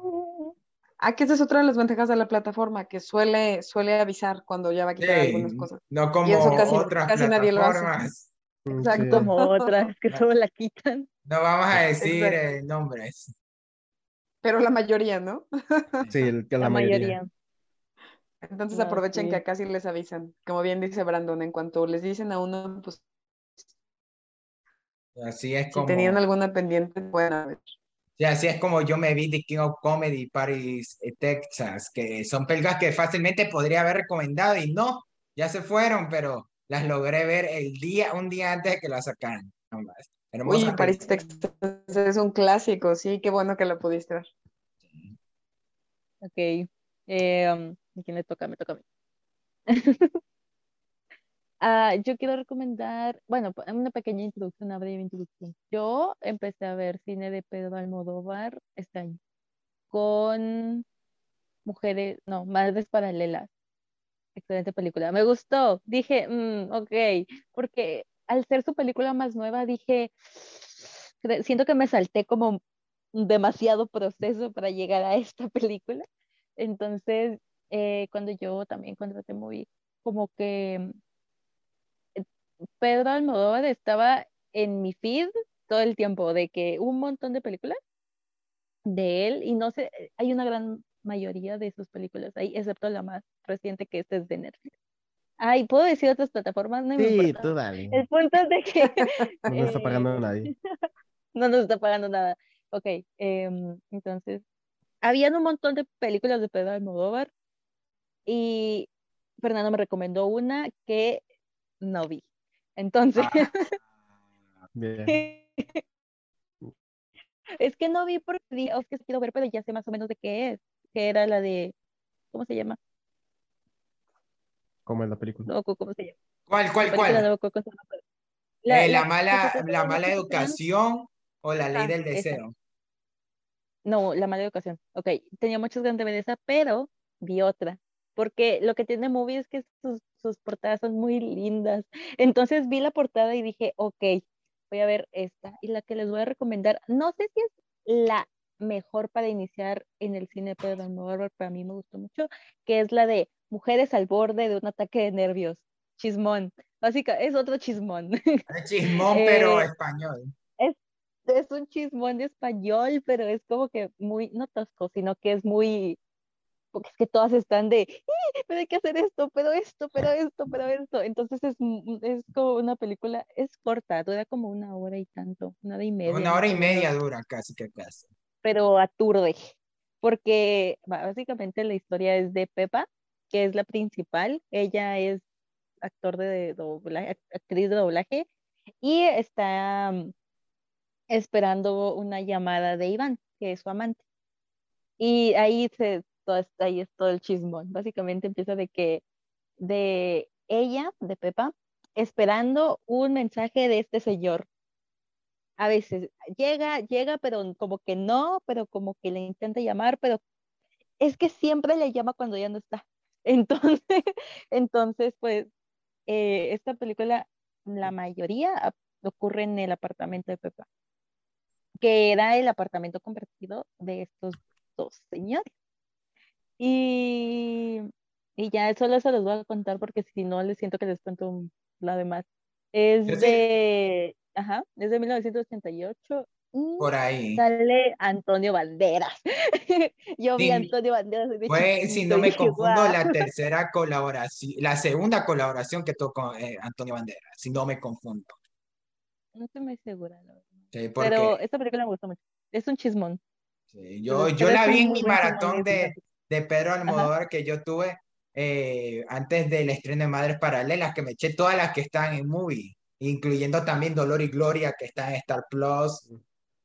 Ah, que esa es otra de las ventajas de la plataforma, que suele, suele avisar cuando ya va a quitar algunas cosas. No como otras casi nadie lo hace. Exacto. Como otras que solo la quitan. No vamos a decir eh, nombres. Pero la mayoría, ¿no? Sí, el, que la, mayoría. Entonces aprovechen que acá sí les avisan. Como bien dice Brandon, en cuanto les dicen a uno, pues. Así es como. Si tenían alguna pendiente, pueden ver. Sí, así es como yo me vi The King of Comedy Paris, eh, Texas, que son pelgas que fácilmente podría haber recomendado y no, ya se fueron, pero las logré ver el día, un día antes de que las sacaran. Uy, Paris, Texas es un clásico, sí, qué bueno que lo pudiste ver. Ok. Eh, um, quién le toca? Me toca a mí. Ah, yo quiero recomendar, bueno, una pequeña introducción, una breve introducción. Yo empecé a ver cine de Pedro Almodóvar este año con mujeres, no, madres paralelas. Excelente película. Me gustó. Dije, mm, ok, porque al ser su película más nueva, dije, siento que me salté como demasiado proceso para llegar a esta película. Entonces, eh, cuando yo también te moví, como que Pedro Almodóvar estaba en mi feed todo el tiempo, de que un montón de películas de él, y no sé, hay una gran mayoría de sus películas ahí, excepto la más reciente que esta es de Netflix. Ay, ¿puedo decir otras plataformas? No sí, tú dale. El punto es de que... no nos está pagando eh, nadie. no nos está pagando nada. Ok, em, entonces, habían un montón de películas de Pedro Almodóvar y Fernando me recomendó una que no vi. Entonces, ah, es que no vi porque oh, es que quiero ver, pero ya sé más o menos de qué es, que era la de, ¿cómo se llama? ¿Cómo es la película? ¿cómo se llama? ¿Cuál, cuál, cuál? Eh, la, mala, la mala educación o la ley del deseo. No, la mala educación. Ok, tenía muchas ganas de ver esa, pero vi otra porque lo que tiene Movie es que sus, sus, portadas son muy lindas. Entonces vi la portada y dije, ok, voy a ver esta. Y la que les voy a recomendar, no sé si es la mejor para iniciar en el cine Pedro Almodóvar, para mí me gustó mucho, que es la de Mujeres al borde de un ataque de nervios. Chismón. Básicamente, es otro chismón. Es chismón, pero eh, español. Es, es un chismón de español, pero es como que muy, no tosco, sino que es muy porque es que todas están de, pero hay que hacer esto, pero esto, pero esto, pero esto. Entonces es, es como una película, es corta, dura como una hora y tanto, una hora y media. Una hora y media dura casi que casi. Pero aturde, porque básicamente la historia es de Pepa, que es la principal, ella es actor de doblaje, actriz de doblaje, y está mm, esperando una llamada de Iván, que es su amante. Y ahí se todo ahí es todo el chismón. Básicamente empieza de que de ella, de Pepa, esperando un mensaje de este señor. A veces llega, llega, pero como que no, pero como que le intenta llamar, pero es que siempre le llama cuando ya no está. Entonces, entonces pues, eh, esta película, la mayoría ocurre en el apartamento de Pepa, que era el apartamento convertido de estos dos señores. Y, y ya solo se los voy a contar porque si no les siento que les cuento la demás. Es de, ajá, es de 1988. Por ahí. Sale Antonio Banderas. Yo vi a Antonio Banderas. Fue, si no me confundo, la tercera colaboración, la segunda colaboración que tocó eh, Antonio Banderas, si no me confundo. No estoy muy segura, Pero esta película me gustó mucho. Es un chismón. yo, yo la vi en mi maratón de, de Pedro Almodóvar que yo tuve eh, antes del estreno de Madres Paralelas, que me eché todas las que están en movie, incluyendo también Dolor y Gloria, que está en Star Plus.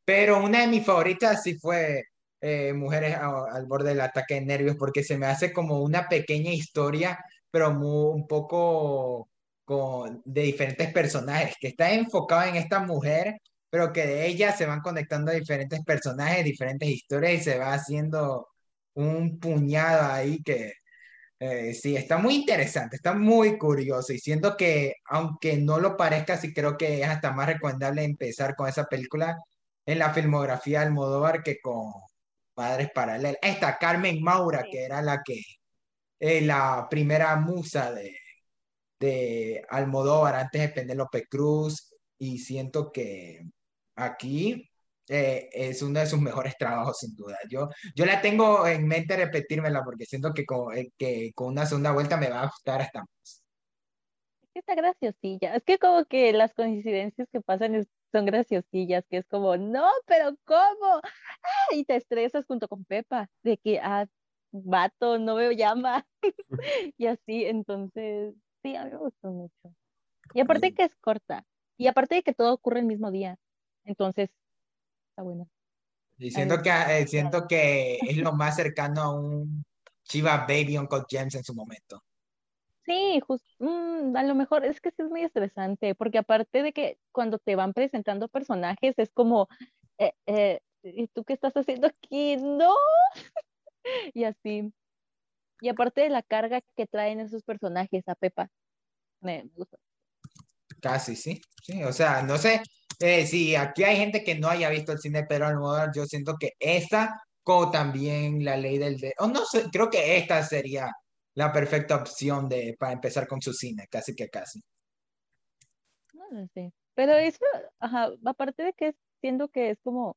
Pero una de mis favoritas sí fue eh, Mujeres al borde del ataque de nervios, porque se me hace como una pequeña historia, pero un poco con, de diferentes personajes, que está enfocado en esta mujer, pero que de ella se van conectando a diferentes personajes, diferentes historias y se va haciendo un puñado ahí que eh, sí, está muy interesante, está muy curioso y siento que aunque no lo parezca, sí creo que es hasta más recomendable empezar con esa película en la filmografía de Almodóvar que con madres paralelas. Esta Carmen Maura, que era la que, eh, la primera musa de, de Almodóvar antes de Penélope Cruz, y siento que aquí eh, es uno de sus mejores trabajos, sin duda. Yo, yo la tengo en mente repetírmela porque siento que con, eh, que con una segunda vuelta me va a gustar hasta más. Está graciosilla. Es que como que las coincidencias que pasan son graciosillas, que es como, no, pero ¿cómo? Ah, y te estresas junto con Pepa, de que, ah, vato, no veo llama. y así, entonces, sí, a mí me gustó mucho. Y aparte que es corta. Y aparte de que todo ocurre el mismo día. Entonces, está bueno. Y siento que, eh, siento que es lo más cercano a un Chiva Baby Uncle James en su momento. Sí, mm, a lo mejor es que sí es muy estresante, porque aparte de que cuando te van presentando personajes es como, eh, eh, ¿y tú qué estás haciendo aquí? No. y así. Y aparte de la carga que traen esos personajes a Pepa, me, gusta. Casi, sí, sí, o sea, no sé si aquí hay gente que no haya visto el cine de Pedro Almodóvar, yo siento que esta, como también la ley del... De, o no sé, creo que esta sería la perfecta opción de, para empezar con su cine, casi que casi. No sé, pero eso, ajá, aparte de que siento que es como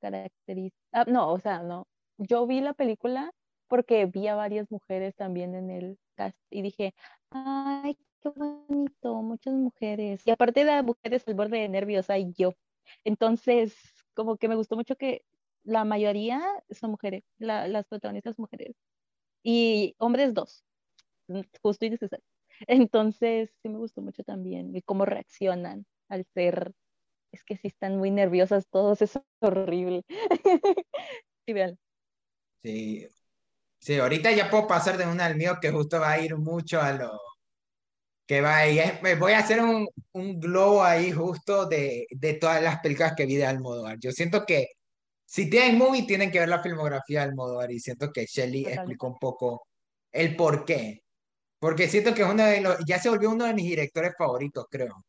característica, ah, no, o sea, no, yo vi la película porque vi a varias mujeres también en el cast y dije, ay, qué bonito, muchas mujeres. Y aparte de las mujeres al borde de nervios, hay yo. Entonces, como que me gustó mucho que la mayoría son mujeres, las protagonistas mujeres. Y hombres dos, mm, justo y necesario. Entonces, sí me gustó mucho también y cómo reaccionan al ser, es que sí están muy nerviosas todos, es horrible. sí. Sí, sí, ahorita ya puedo pasar de una al mío que justo va a ir mucho a lo que va a ir. Voy a hacer un, un globo ahí justo de, de todas las películas que vi de Almodóvar. Yo siento que si tienen movie, tienen que ver la filmografía de Almodóvar y siento que Shelly explicó un poco el por qué. Porque siento que es uno de los, ya se volvió uno de mis directores favoritos, creo.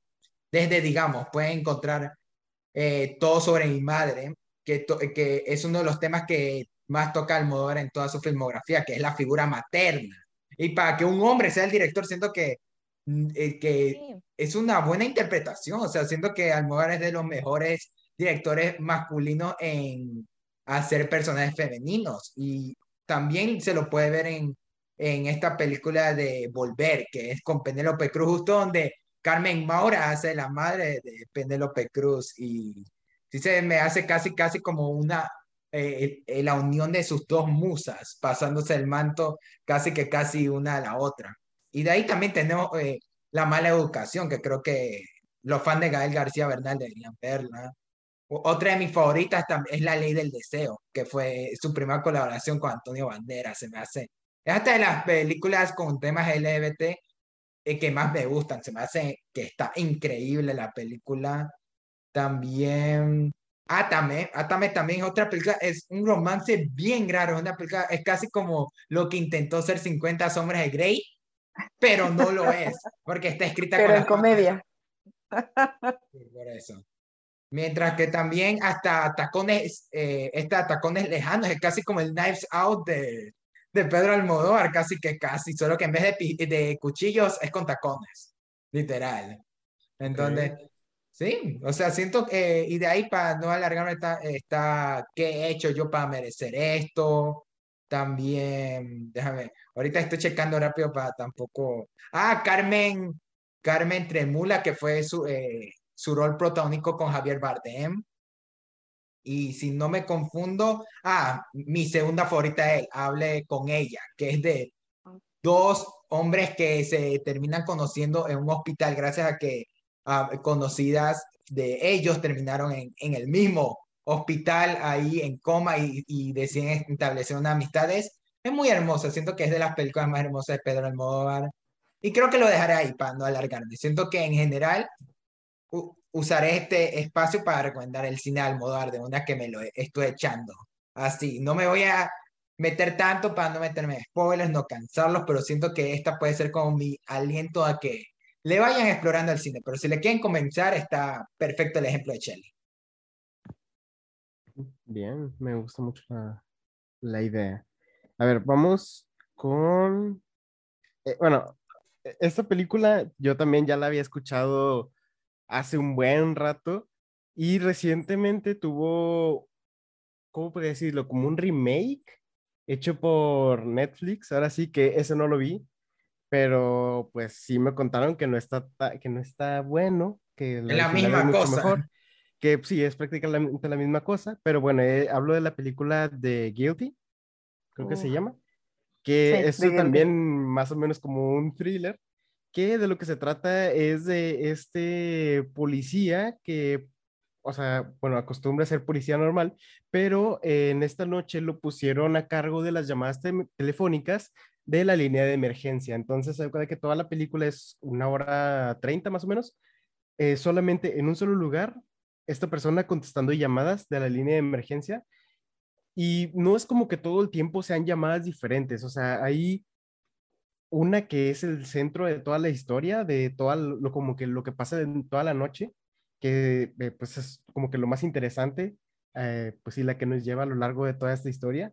Desde, digamos, pueden encontrar eh, todo sobre mi madre, que, que es uno de los temas que más toca Almodóvar en toda su filmografía, que es la figura materna. Y para que un hombre sea el director, siento que, eh, que es una buena interpretación. O sea, siento que Almodóvar es de los mejores directores masculinos en hacer personajes femeninos y también se lo puede ver en, en esta película de Volver, que es con Penélope Cruz, justo donde Carmen Maura hace la madre de Penélope Cruz y sí se me hace casi, casi como una, eh, eh, la unión de sus dos musas, pasándose el manto casi que casi una a la otra. Y de ahí también tenemos eh, La mala educación, que creo que los fans de Gael García Bernal deberían verla. Otra de mis favoritas es La Ley del Deseo, que fue su primera colaboración con Antonio Banderas, se me hace. Es hasta de las películas con temas LGBT eh, que más me gustan, se me hace que está increíble la película. También Átame, Átame también es otra película, es un romance bien raro, es una película, es casi como lo que intentó ser 50 sombras de Grey, pero no lo es, porque está escrita pero en comedia. Por eso. Mientras que también hasta tacones, eh, esta tacones lejanos es casi como el Knives Out de, de Pedro Almodóvar, casi que casi, solo que en vez de, de cuchillos es con tacones, literal. Entonces, sí, o sea, siento que, y de ahí para no alargarme, está, está, ¿qué he hecho yo para merecer esto? También, déjame, ahorita estoy checando rápido para tampoco. Ah, Carmen, Carmen Tremula, que fue su, eh, su rol protagónico con Javier Bardem. Y si no me confundo, ah, mi segunda favorita es Hable con ella, que es de dos hombres que se terminan conociendo en un hospital gracias a que ah, conocidas de ellos terminaron en, en, el mismo hospital ahí en coma y, y deciden establecer una amistad. Es, muy hermosa, siento que es de las películas más hermosas de Pedro Almodóvar. Y creo que lo dejaré ahí para no alargarme. Siento que en general usaré este espacio para recomendar el cine de Almodóvar, de una que me lo estoy echando. Así, no me voy a meter tanto para no meterme en spoilers, no cansarlos, pero siento que esta puede ser como mi aliento a que le vayan explorando el cine, pero si le quieren comenzar, está perfecto el ejemplo de Shelley. Bien, me gusta mucho la, la idea. A ver, vamos con... Eh, bueno, e, esta película yo también ya la había escuchado hace un buen rato y recientemente tuvo, ¿cómo podría decirlo? Como un remake hecho por Netflix. Ahora sí que ese no lo vi, pero pues sí me contaron que no está, que no está bueno, que la, misma cosa. Mejor, que sí, es prácticamente la misma cosa, pero bueno, eh, hablo de la película de Guilty, creo que se llama, que es también más o menos como un thriller, que de lo que se trata es de este policía que, o sea, bueno, acostumbra a ser policía normal, pero en esta noche lo pusieron a cargo de las llamadas telefónicas de la línea de emergencia. Entonces, se que toda la película es una hora treinta más o menos, eh, solamente en un solo lugar, esta persona contestando llamadas de la línea de emergencia. Y no es como que todo el tiempo sean llamadas diferentes, o sea, hay una que es el centro de toda la historia, de todo lo como que lo que pasa en toda la noche, que eh, pues es como que lo más interesante, eh, pues sí, la que nos lleva a lo largo de toda esta historia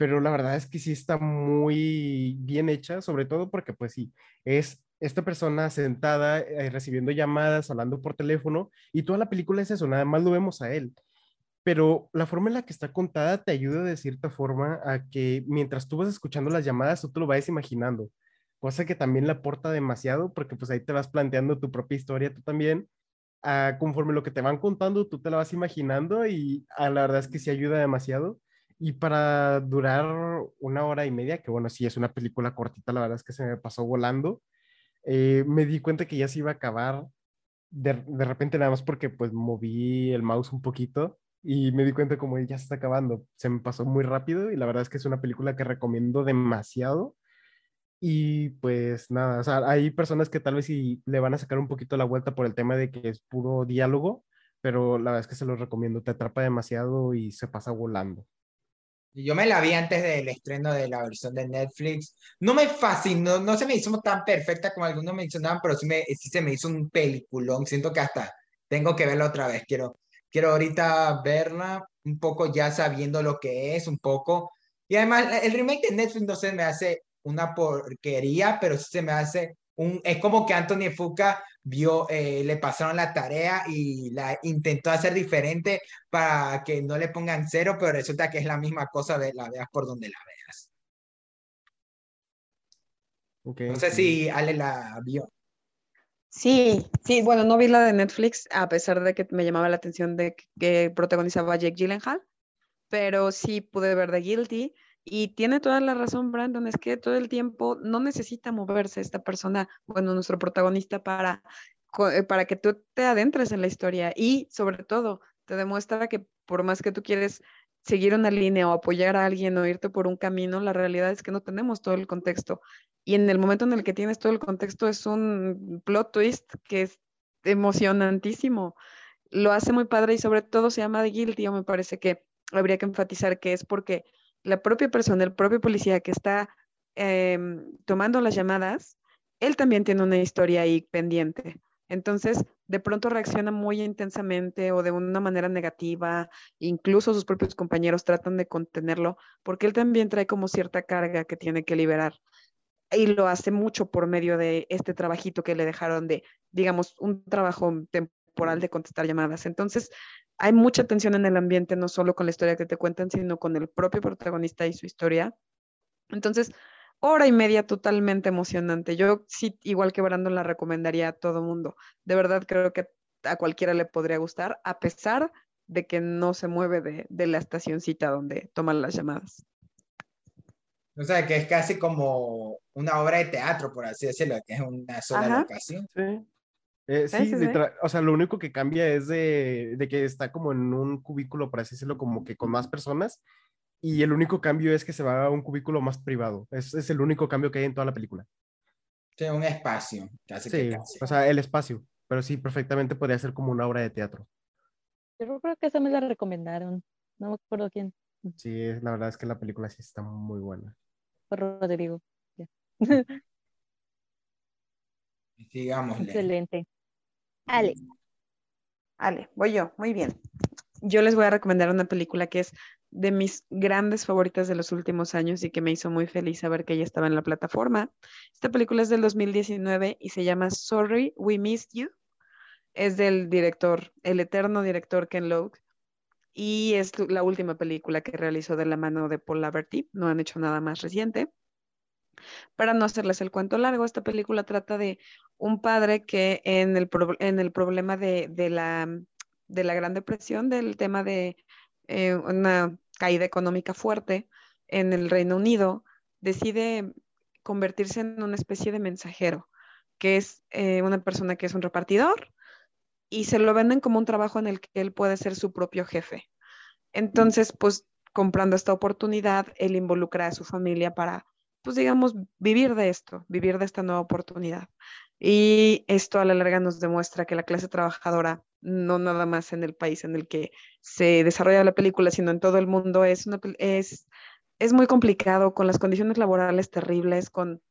pero la verdad es que sí está muy bien hecha, sobre todo porque pues sí, es esta persona sentada eh, recibiendo llamadas, hablando por teléfono, y toda la película es eso, nada más lo vemos a él. Pero la forma en la que está contada te ayuda de cierta forma a que mientras tú vas escuchando las llamadas, tú te lo vayas imaginando, cosa que también le aporta demasiado porque pues ahí te vas planteando tu propia historia tú también. Ah, conforme lo que te van contando, tú te la vas imaginando y ah, la verdad es que sí ayuda demasiado. Y para durar una hora y media, que bueno, sí es una película cortita, la verdad es que se me pasó volando, eh, me di cuenta que ya se iba a acabar de, de, repente nada más porque pues moví el mouse un poquito y me di cuenta como ya se está acabando. Se me pasó muy rápido y la verdad es que es una película que recomiendo demasiado. Y pues nada, o sea, hay personas que tal vez sí le van a sacar un poquito la vuelta por el tema de que es puro diálogo, pero la verdad es que se los recomiendo, te atrapa demasiado y se pasa volando. Yo me la vi antes del estreno de la versión de Netflix. No me fascinó, no se me hizo tan perfecta como algunos mencionaban, pero sí, me, sí se me hizo un peliculón. Siento que hasta tengo que verla otra vez. Quiero, quiero ahorita verla un poco ya sabiendo lo que es, un poco. Y además, el remake de Netflix no se me hace una porquería, pero sí se me hace un... Es como que Anthony Fuca vio, eh, le pasaron la tarea y la intentó hacer diferente para que no le pongan cero, pero resulta que es la misma cosa de la veas por donde la veas. no sé si Ale la vio. Sí, sí, bueno, no vi la de Netflix, a pesar de que me llamaba la atención de que, protagonizaba Jake Gyllenhaal, pero sí pude ver The Guilty. Y tiene toda la razón, Brandon, es que todo el tiempo no necesita moverse esta persona, bueno, nuestro protagonista, para, eh, para que tú te adentres en la historia y sobre todo te demuestra que por más que tú quieres seguir una línea o apoyar a alguien o irte por un camino, la realidad es que no tenemos todo el contexto. Y en el momento en el que tienes todo el contexto es un plot twist que es emocionantísimo. Lo hace muy padre y sobre todo se llama The Guilty, o me parece que habría que enfatizar que es porque la propia persona, el propio policía que está em, tomando las llamadas, él también tiene una historia ahí pendiente. Entonces, de pronto reacciona muy intensamente o de una manera negativa, incluso sus propios compañeros tratan de contenerlo, porque él también trae como cierta carga que tiene que liberar. Y lo hace mucho por medio de este trabajito que le dejaron de, digamos, un trabajo temporal de contestar llamadas. Entonces, hay mucha tensión en el ambiente, no solo con la historia que te cuentan, sino con el propio protagonista y su historia. Entonces, hora y media totalmente emocionante. Yo sí, igual que Brandon, la recomendaría a todo mundo. De verdad creo que a cualquiera le podría gustar, a pesar de que no se mueve de, de la estacioncita donde toman las llamadas. O sea, que es casi como una obra de teatro, por así decirlo, que es una sola locación. Sí. Eh, sí, literal, o sea, lo único que cambia es de, de, que está como en un cubículo, por así decirlo, como que con más personas, y el único cambio es que se va a un cubículo más privado. Es, es el único cambio que hay en toda la película. Sí, un espacio. sí, o sea, el espacio, pero sí, perfectamente podría ser como una obra de teatro. Yo creo que esa me la recomendaron, no me acuerdo quién. Sí, la verdad es que la película sí está muy buena. Por Rodrigo. Sigámosle. Excelente. Ale. Ale, voy yo, muy bien. Yo les voy a recomendar una película que es de mis grandes favoritas de los últimos años y que me hizo muy feliz saber que ella estaba en la plataforma. Esta película es del 2019 y se llama Sorry, We Missed You. Es del director, el eterno director Ken Loach. Y es la última película que realizó de la mano de Paul Laverty. No han hecho nada más reciente. Para no hacerles el cuento largo, esta película trata de un padre que en el, en el problema de, de, la, de la Gran Depresión, del tema de eh, una caída económica fuerte en el Reino Unido, decide convertirse en una especie de mensajero, que es eh, una persona que es un repartidor y se lo venden como un trabajo en el que él puede ser su propio jefe. Entonces, pues comprando esta oportunidad, él involucra a su familia para, pues digamos, vivir de esto, vivir de esta nueva oportunidad. Y esto a la larga nos demuestra que la clase trabajadora no nada más en el país en el que se desarrolla la película, sino en todo el mundo, es, es, es muy complicado, con las condiciones laborales terribles, con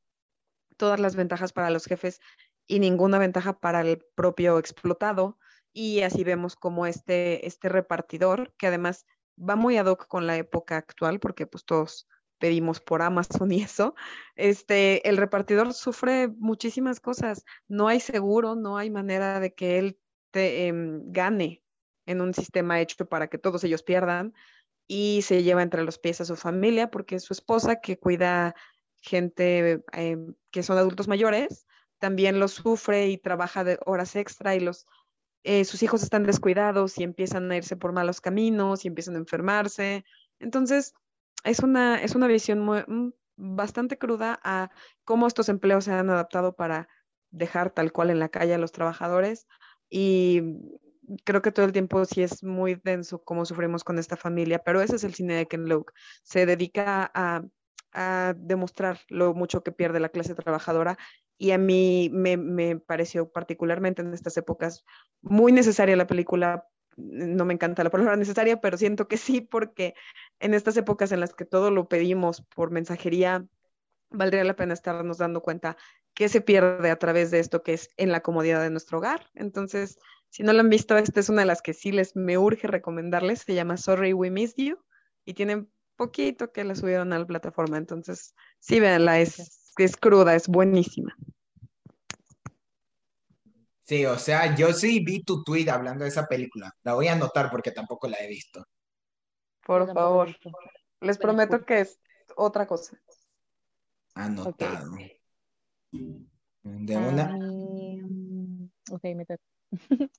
todas las ventajas para los jefes y ninguna ventaja para el propio explotado. Y así vemos como este, este repartidor, que además va muy ad hoc con la época actual, porque pues todos pedimos por Amazon y eso, este, el repartidor sufre muchísimas cosas. No hay seguro, no hay manera de que él Em, gane en un sistema hecho para que todos ellos pierdan y se lleva entre los pies a su familia porque su esposa que cuida gente em, que son adultos mayores también lo sufre y trabaja de horas extra y los eh, sus hijos están descuidados y empiezan a irse por malos caminos y empiezan a enfermarse. Entonces, es una, es una visión bastante cruda a cómo estos empleos se han adaptado para dejar tal cual en la calle a los trabajadores y creo que todo el tiempo sí es muy denso cómo sufrimos con esta familia, pero ese es el cine de Ken Loach. Se dedica a, demostrar lo mucho que pierde la clase trabajadora y a mí me, me, pareció particularmente en estas épocas muy necesaria la película. No me encanta la palabra necesaria, pero siento que sí, porque en estas épocas en las que todo lo pedimos por mensajería, valdría la pena estarnos dando cuenta que se pierde a través de esto que es en la comodidad de nuestro hogar. Entonces, si no lo han visto, esta es una de las que sí les me urge recomendarles. Se llama Sorry We Missed You y tienen poquito que la subieron a la plataforma. Entonces, sí, véanla, es, es cruda, es buenísima. Sí, o sea, yo sí vi tu tweet hablando de esa película. La voy a anotar porque tampoco la he visto. Por favor. Les prometo que es otra cosa. Anotado. De una. ok, me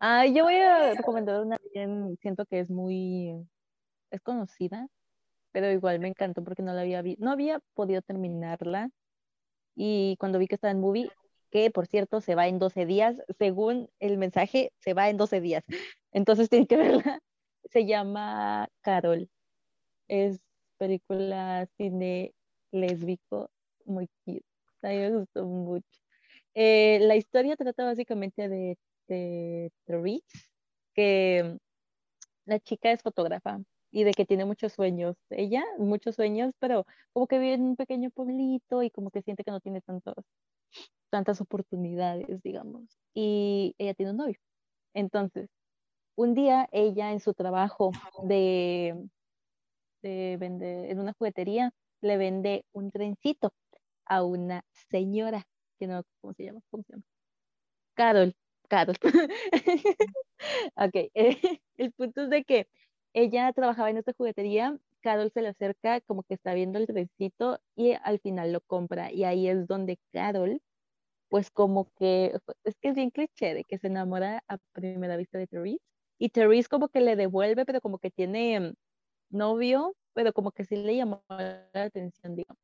ah, yo voy a recomendar una bien, siento que es muy, es conocida, pero igual me encantó porque no la había visto, no había podido terminarla y cuando vi que estaba en movie, que por cierto se va en 12 días, según el mensaje, se va en 12 días, entonces tienen que verla, se llama Carol, es película cine lésbico muy cute. A mí me gustó mucho. Eh, la historia trata básicamente de, de que la chica es fotógrafa y de que tiene muchos sueños. Ella, muchos sueños, pero como que vive en un pequeño pueblito y como que siente que no tiene tantos, tantas oportunidades, digamos. Y ella tiene un novio. Entonces, un día ella en su trabajo de, de vender, en una juguetería, le vende un trencito a una señora, que no, ¿cómo se llama? ¿Cómo se llama? Carol, Carol. ok, el punto es de que ella trabajaba en esta juguetería, Carol se le acerca como que está viendo el trencito y al final lo compra y ahí es donde Carol pues como que, es que es bien cliché de que se enamora a primera vista de Therese y Therese como que le devuelve pero como que tiene novio pero como que sí le llamó la atención digamos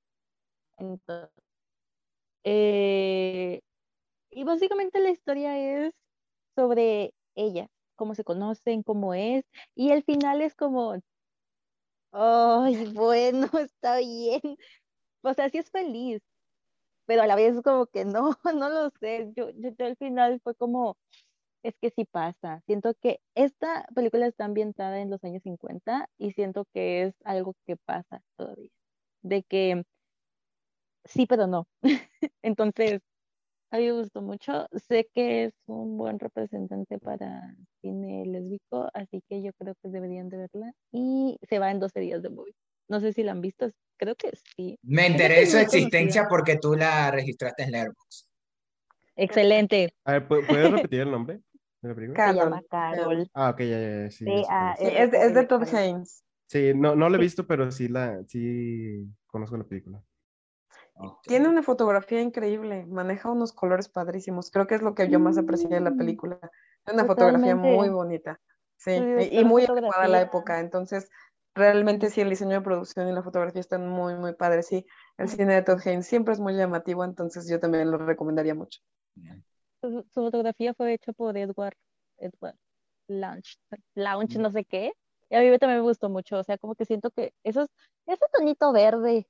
entonces, eh, y básicamente la historia es sobre ella, cómo se conocen, cómo es, y el final es como, ay, bueno, está bien. O sea, sí es feliz, pero a la vez como que no, no lo sé. Yo, yo, al final fue como, es que sí pasa. Siento que esta película está ambientada en los años 50 y siento que es algo que pasa todavía. De que sí, pero no. Entonces, a mí me gustó mucho. Sé que es un buen representante para cine lésbico, así que yo creo que deberían de verla. Y se va en 12 días de movie. No sé si la han visto, creo que sí. Me enteré de su existencia porque tú la registraste en Letterboxd. Excelente. A ver, ¿puedes repetir el nombre de la película? Se llama Carol. Ah, ok, ya, ya, sí. Ah, es, es, de Todd Haynes. Sí, no, no la he visto, pero sí, la, sí conozco la película. Tiene una fotografía increíble, maneja unos colores padrísimos. Creo que es lo que yo más aprecié de la mm. película. Es una fotografía muy bonita. Sí, y muy adecuada a la época. Entonces, realmente sí, el diseño de producción y la fotografía están muy, muy padres. Sí, el cine de Todd Haynes siempre es muy llamativo, entonces yo también lo recomendaría mucho. Su, fotografía fue hecha por Edward, Edward Launch, Launch, no sé qué. Y a mí también me gustó mucho, o sea, como que siento que esos, ese tonito verde,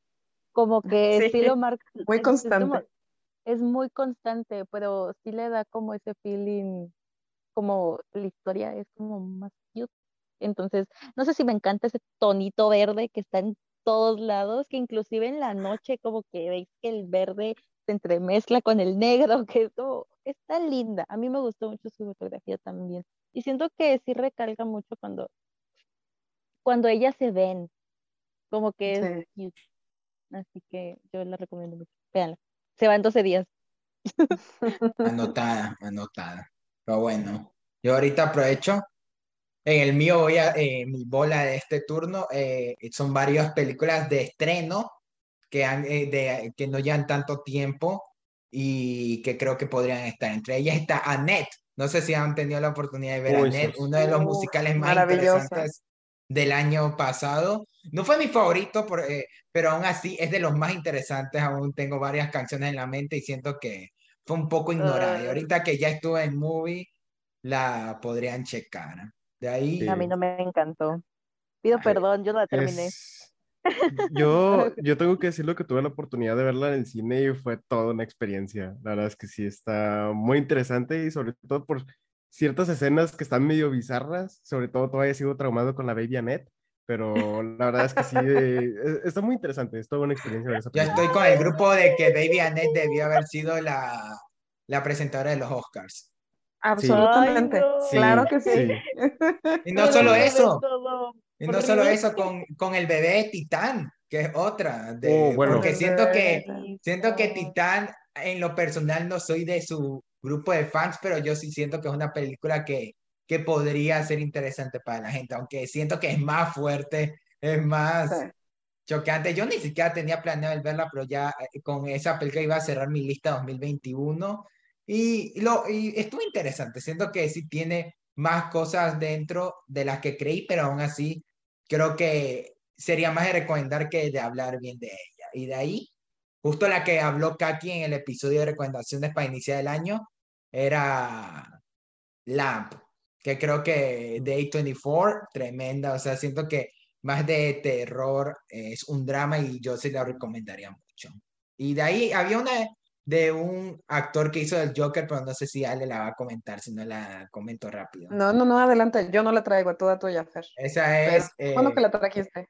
como que estilo Mark. Muy constante. Es, muy constante, pero sí le da como ese feeling, como la historia es como más. Entonces, no sé si me encanta ese tonito verde que está en todos lados, que inclusive en la noche como que veis que el verde se entremezcla con el negro, que eso está linda. A mí me gustó mucho su fotografía también. Y siento que sí recalca mucho cuando, cuando ellas se ven, como que es cute. Así que yo la recomiendo mucho. Veanla. Se va en 12 días. Anotada, anotada. Pero bueno, yo ahorita aprovecho. En el mío voy a, eh, mi bola de este turno, eh, son varias películas de estreno que, han, eh, de, que no llevan tanto tiempo y que creo que podrían estar. Entre ellas está Annette. No sé si han tenido la oportunidad de ver Annette, uno de los musicales más interesantes del año pasado. No fue mi favorito, por, eh, pero aún así es de los más interesantes. Aún tengo varias canciones en la mente y siento que fue un poco ignorada. Y ahorita que ya estuve en movie, la podrían checar. De ahí. A mí no me encantó. Pido perdón, yo no la terminé. Yo, yo tengo que decir lo que tuve la oportunidad de verla en el cine y fue toda una experiencia. La verdad es que sí está muy interesante y sobre todo por ciertas escenas que están medio bizarras, sobre todo todavía sigo traumado con la Baby Annette, pero la verdad es que sí, eh, está muy interesante, es toda una experiencia. ya estoy con el grupo de que Baby Annette debió haber sido la, la presentadora de los Oscars. Absolutamente, claro que sí. Y no solo eso, y no solo eso, con, con el bebé Titán, que es otra, de, oh, bueno. porque siento que, siento que Titán, en lo personal, no soy de su grupo de fans, pero yo sí siento que es una película que, que podría ser interesante para la gente, aunque siento que es más fuerte, es más chocante. Yo ni siquiera tenía planeado el verla, pero ya eh, con esa película iba a cerrar mi lista 2021 y, lo, y estuvo interesante. Siento que sí tiene más cosas dentro de las que creí, pero aún así creo que sería más de recomendar que de hablar bien de ella. Y de ahí, justo la que habló Kaki en el episodio de recomendaciones para iniciar el año, era Lamp, que creo que Day 24, tremenda, o sea, siento que más de terror es un drama y yo se la recomendaría mucho. Y de ahí había una de un actor que hizo el Joker, pero no sé si Ale la va a comentar, si no la comento rápido. No, no, no, adelante, yo no la traigo, toda tuya, Fer. Esa es... ¿Cuándo eh, que la trajiste?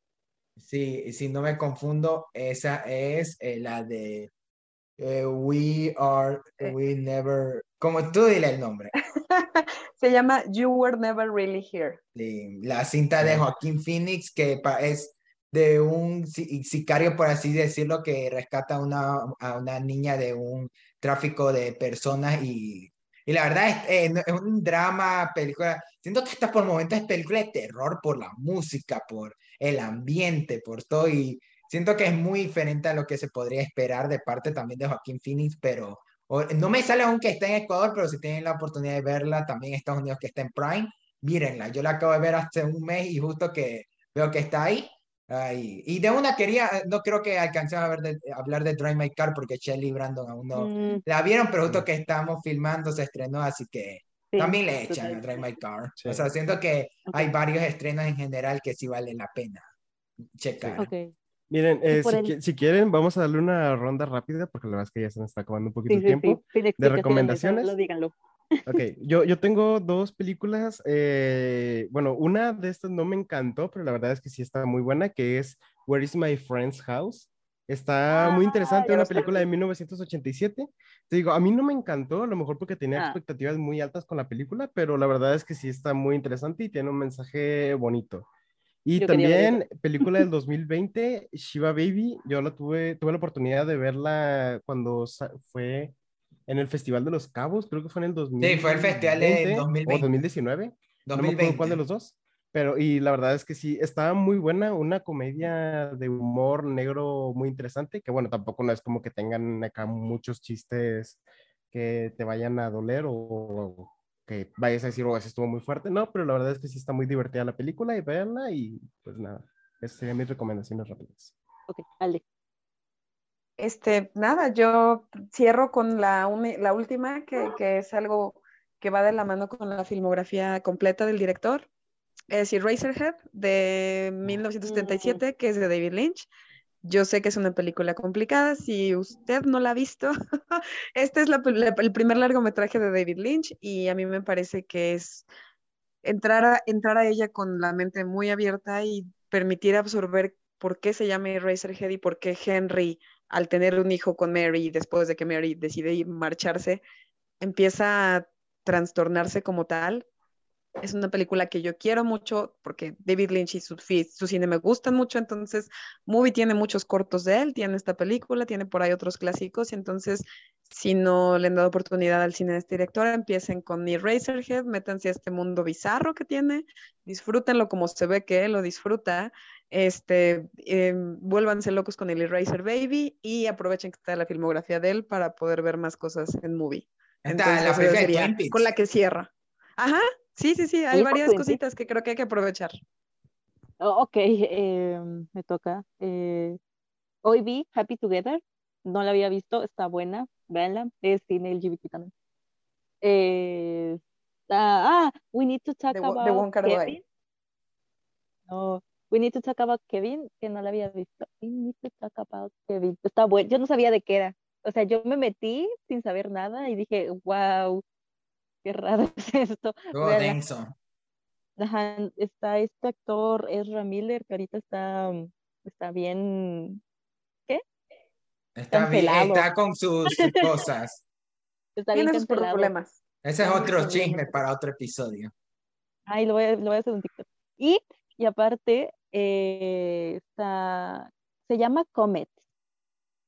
Sí, si no me confundo, esa es eh, la de eh, We Are, We Never, como tú dile el nombre. Se llama You Were Never Really Here. La cinta de Joaquín Phoenix, que es de un sicario, por así decirlo, que rescata una, a una niña de un tráfico de personas y, y la verdad es, eh, es, un drama, película, siento que está por momentos es película de terror por la música, por el ambiente, por todo y Siento que es muy diferente a lo que se podría esperar de parte también de Joaquín Phoenix, pero no me sale aún que esté en Ecuador, pero si tienen la oportunidad de verla, también en Estados Unidos que está en Prime, mírenla. Yo la acabo de ver hace un mes y justo que veo que está ahí. Ahí. Y de una quería, no creo que alcancemos a ver de, hablar de Drive My Car porque Shelly y Brandon aún no mm. la vieron, pero justo que estamos filmando se estrenó, así que también le echan a Drive My Car. O sea, siento que hay varios estrenos en general que sí vale la pena checar. Okay. Miren, eh, si, quieren, vamos a darle una ronda rápida, porque la verdad es que ya se nos está acabando un poquito el tiempo de recomendaciones. díganlo. Ok, yo, yo tengo dos películas. Eh, bueno, una de estas no me encantó, pero la verdad es que sí está muy buena, que es Where is My Friend's House? Está muy interesante, una película de 1987. Te digo, a mí no me encantó, a lo mejor porque tenía ah. expectativas muy altas con la película, pero la verdad es que sí está muy interesante y tiene un mensaje bonito. Y también película del 2020, Shiva Baby, yo la tuve, tuve la oportunidad de verla cuando fue en el Festival de los Cabos, creo que fue en el 2020. Sí, fue el festival de 2020. O 2019. 2020. No me acuerdo cuál de los dos. Pero, y la verdad es que sí, estaba muy buena, una comedia de humor negro muy interesante, que bueno, tampoco no es como que tengan acá muchos chistes que te vayan a doler o, que vayas a decir, oh, ese estuvo muy fuerte. No, pero la verdad es que sí está muy divertida la película y veanla y pues nada, esas serían mis recomendaciones rápidas. Ok, Ale. Este, nada, yo cierro con la, la última, que, que es algo que va de la mano con la filmografía completa del director. Es Eraserhead de 1977, que es de David Lynch. Yo sé que es una película complicada, si usted no la ha visto, este es el primer largometraje de David Lynch y a mí me parece que es entrar a, entrar a ella con la mente muy abierta y permitir absorber por qué se llama Eraserhead y por qué Henry, al tener un hijo con Mary, después de que Mary decide marcharse, empieza a trastornarse como tal. Es una película que yo quiero mucho porque David Lynch y su, su, cine me gustan mucho, entonces Movie tiene muchos cortos de él, tiene esta película, tiene por ahí otros clásicos, y entonces si no le han dado oportunidad al cine de este director, empiecen con Eraserhead, métanse a este mundo bizarro que tiene, disfrútenlo como se ve que él lo disfruta, este, eh, vuélvanse locos con el Eraser Baby y aprovechen que está la filmografía de él para poder ver más cosas en Movie. Entonces, con la que cierra. Ajá, Sí, sí, sí, hay varias cositas que creo que hay que aprovechar. Oh, ok, eh, me toca. Eh, hoy vi Happy Together, no la había visto, está buena, véanla, es cine LGBT también. Eh, ah, We Need to Talk About Kevin. No, We Need to Talk About Kevin, que no la había visto. We Need to Talk About Kevin. Está bueno, yo no sabía de qué era. O sea, yo me metí sin saber nada y dije, wow, qué raro es esto. Todo denso. está este actor Ezra Miller que ahorita está, está bien, ¿qué? Está bien, está con sus cosas. Está bien Tiene problemas. Ese es otro chisme para otro episodio. Ay, lo voy a, lo voy a hacer un TikTok. Y, y aparte, eh, está, se llama Comet.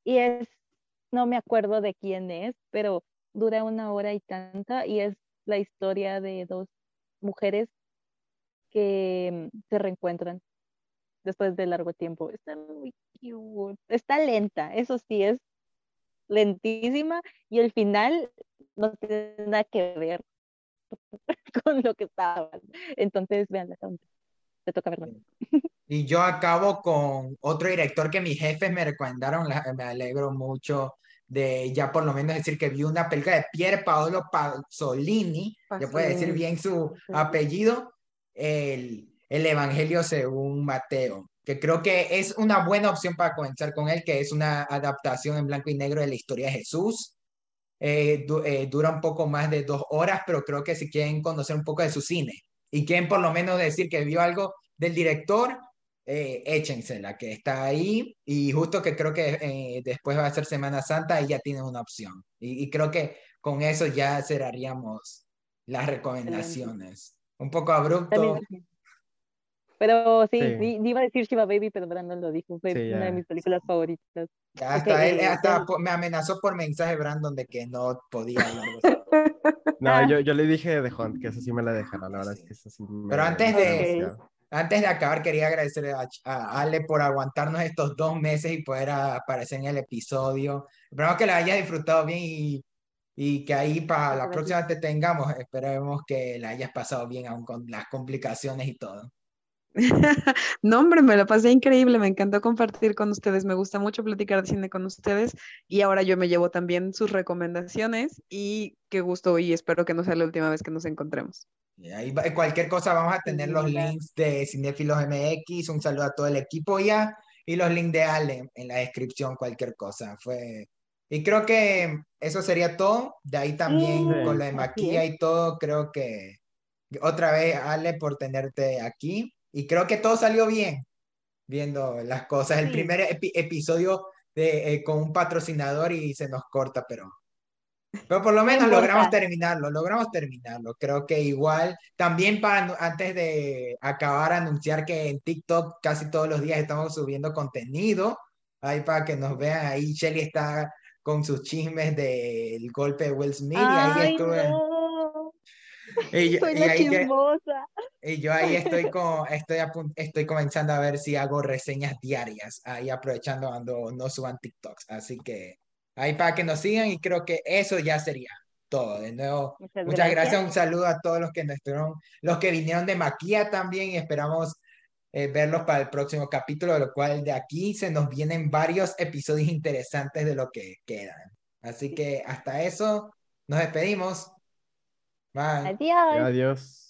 Y es, no me acuerdo de quién es, pero dura una hora y tanta y es la historia de dos mujeres que mm, se reencuentran después de largo tiempo. Está muy cute. Está lenta, eso sí, es lentísima y el final no tiene nada que ver con lo que estaba. Entonces, vean, te toca verla. Y yo acabo con otro director que mis jefes me recomendaron, me alegro mucho de ya por lo menos decir que vi una película de Pier Paolo Pasolini, que puede decir bien su apellido, el, el Evangelio según Mateo, que creo que es una buena opción para comenzar con él, que es una adaptación en blanco y negro de la historia de Jesús. Eh, eh, dura un poco más de dos horas, pero creo que si quieren conocer un poco de su cine y quieren por lo menos decir que vio algo del director, eh, échensela, que está ahí y justo que creo que eh, después va a ser Semana Santa y ya tiene una opción. Y, creo que con eso ya cerraríamos las recomendaciones. Un poco abrupto. Pero sí, iba a decir Shiva Baby, pero Brandon lo dijo, fue una de mis películas favoritas. Hasta, él, hasta me amenazó por mensaje Brandon de que no podía No, yo, yo le dije de Hunt que eso sí me la dejaron, la verdad es que eso sí Pero antes de, antes de acabar, quería agradecerle a, Ale por aguantarnos estos dos meses y poder aparecer en el episodio. Esperamos que la hayas disfrutado bien y, y que ahí para la próxima te tengamos. Esperemos que la hayas pasado bien, aún con las complicaciones y todo. no, hombre, me lo pasé increíble, me encantó compartir con ustedes, me gusta mucho platicar de cine con ustedes y ahora yo me llevo también sus recomendaciones y qué gusto y espero que no sea la última vez que nos encontremos. Ahí cualquier cosa vamos a tener los links de Cinefilos MX, un saludo a todo el equipo ya y los links de Ale en la descripción, cualquier cosa. Fue y creo que eso sería todo. De ahí también con la de maquilla y todo, creo que otra vez Ale por tenerte aquí y creo que todo salió bien viendo las cosas. El primer episodio de, eh, con un patrocinador y se nos corta, pero Pero por lo menos logramos terminarlo, logramos terminarlo. Creo que igual, también para antes de acabar, anunciar que en TikTok casi todos los días estamos subiendo contenido. Ahí para que nos vean, ahí Shelly está con sus chismes del golpe de Will Smith. y ahí estuve. Y yo, Soy la chismosa. y yo ahí estoy, con, estoy, estoy comenzando a ver si hago reseñas diarias, ahí aprovechando cuando no suban TikToks. Así que ahí para que nos sigan y creo que eso ya sería todo. De nuevo, muchas, gracias. Un saludo a todos los que nos estuvieron, los que vinieron de Maquia también y esperamos eh, verlos para el próximo capítulo, de lo cual de aquí se nos vienen varios episodios interesantes de lo que quedan. Así que hasta eso, nos despedimos. Bye. Adiós. Adiós.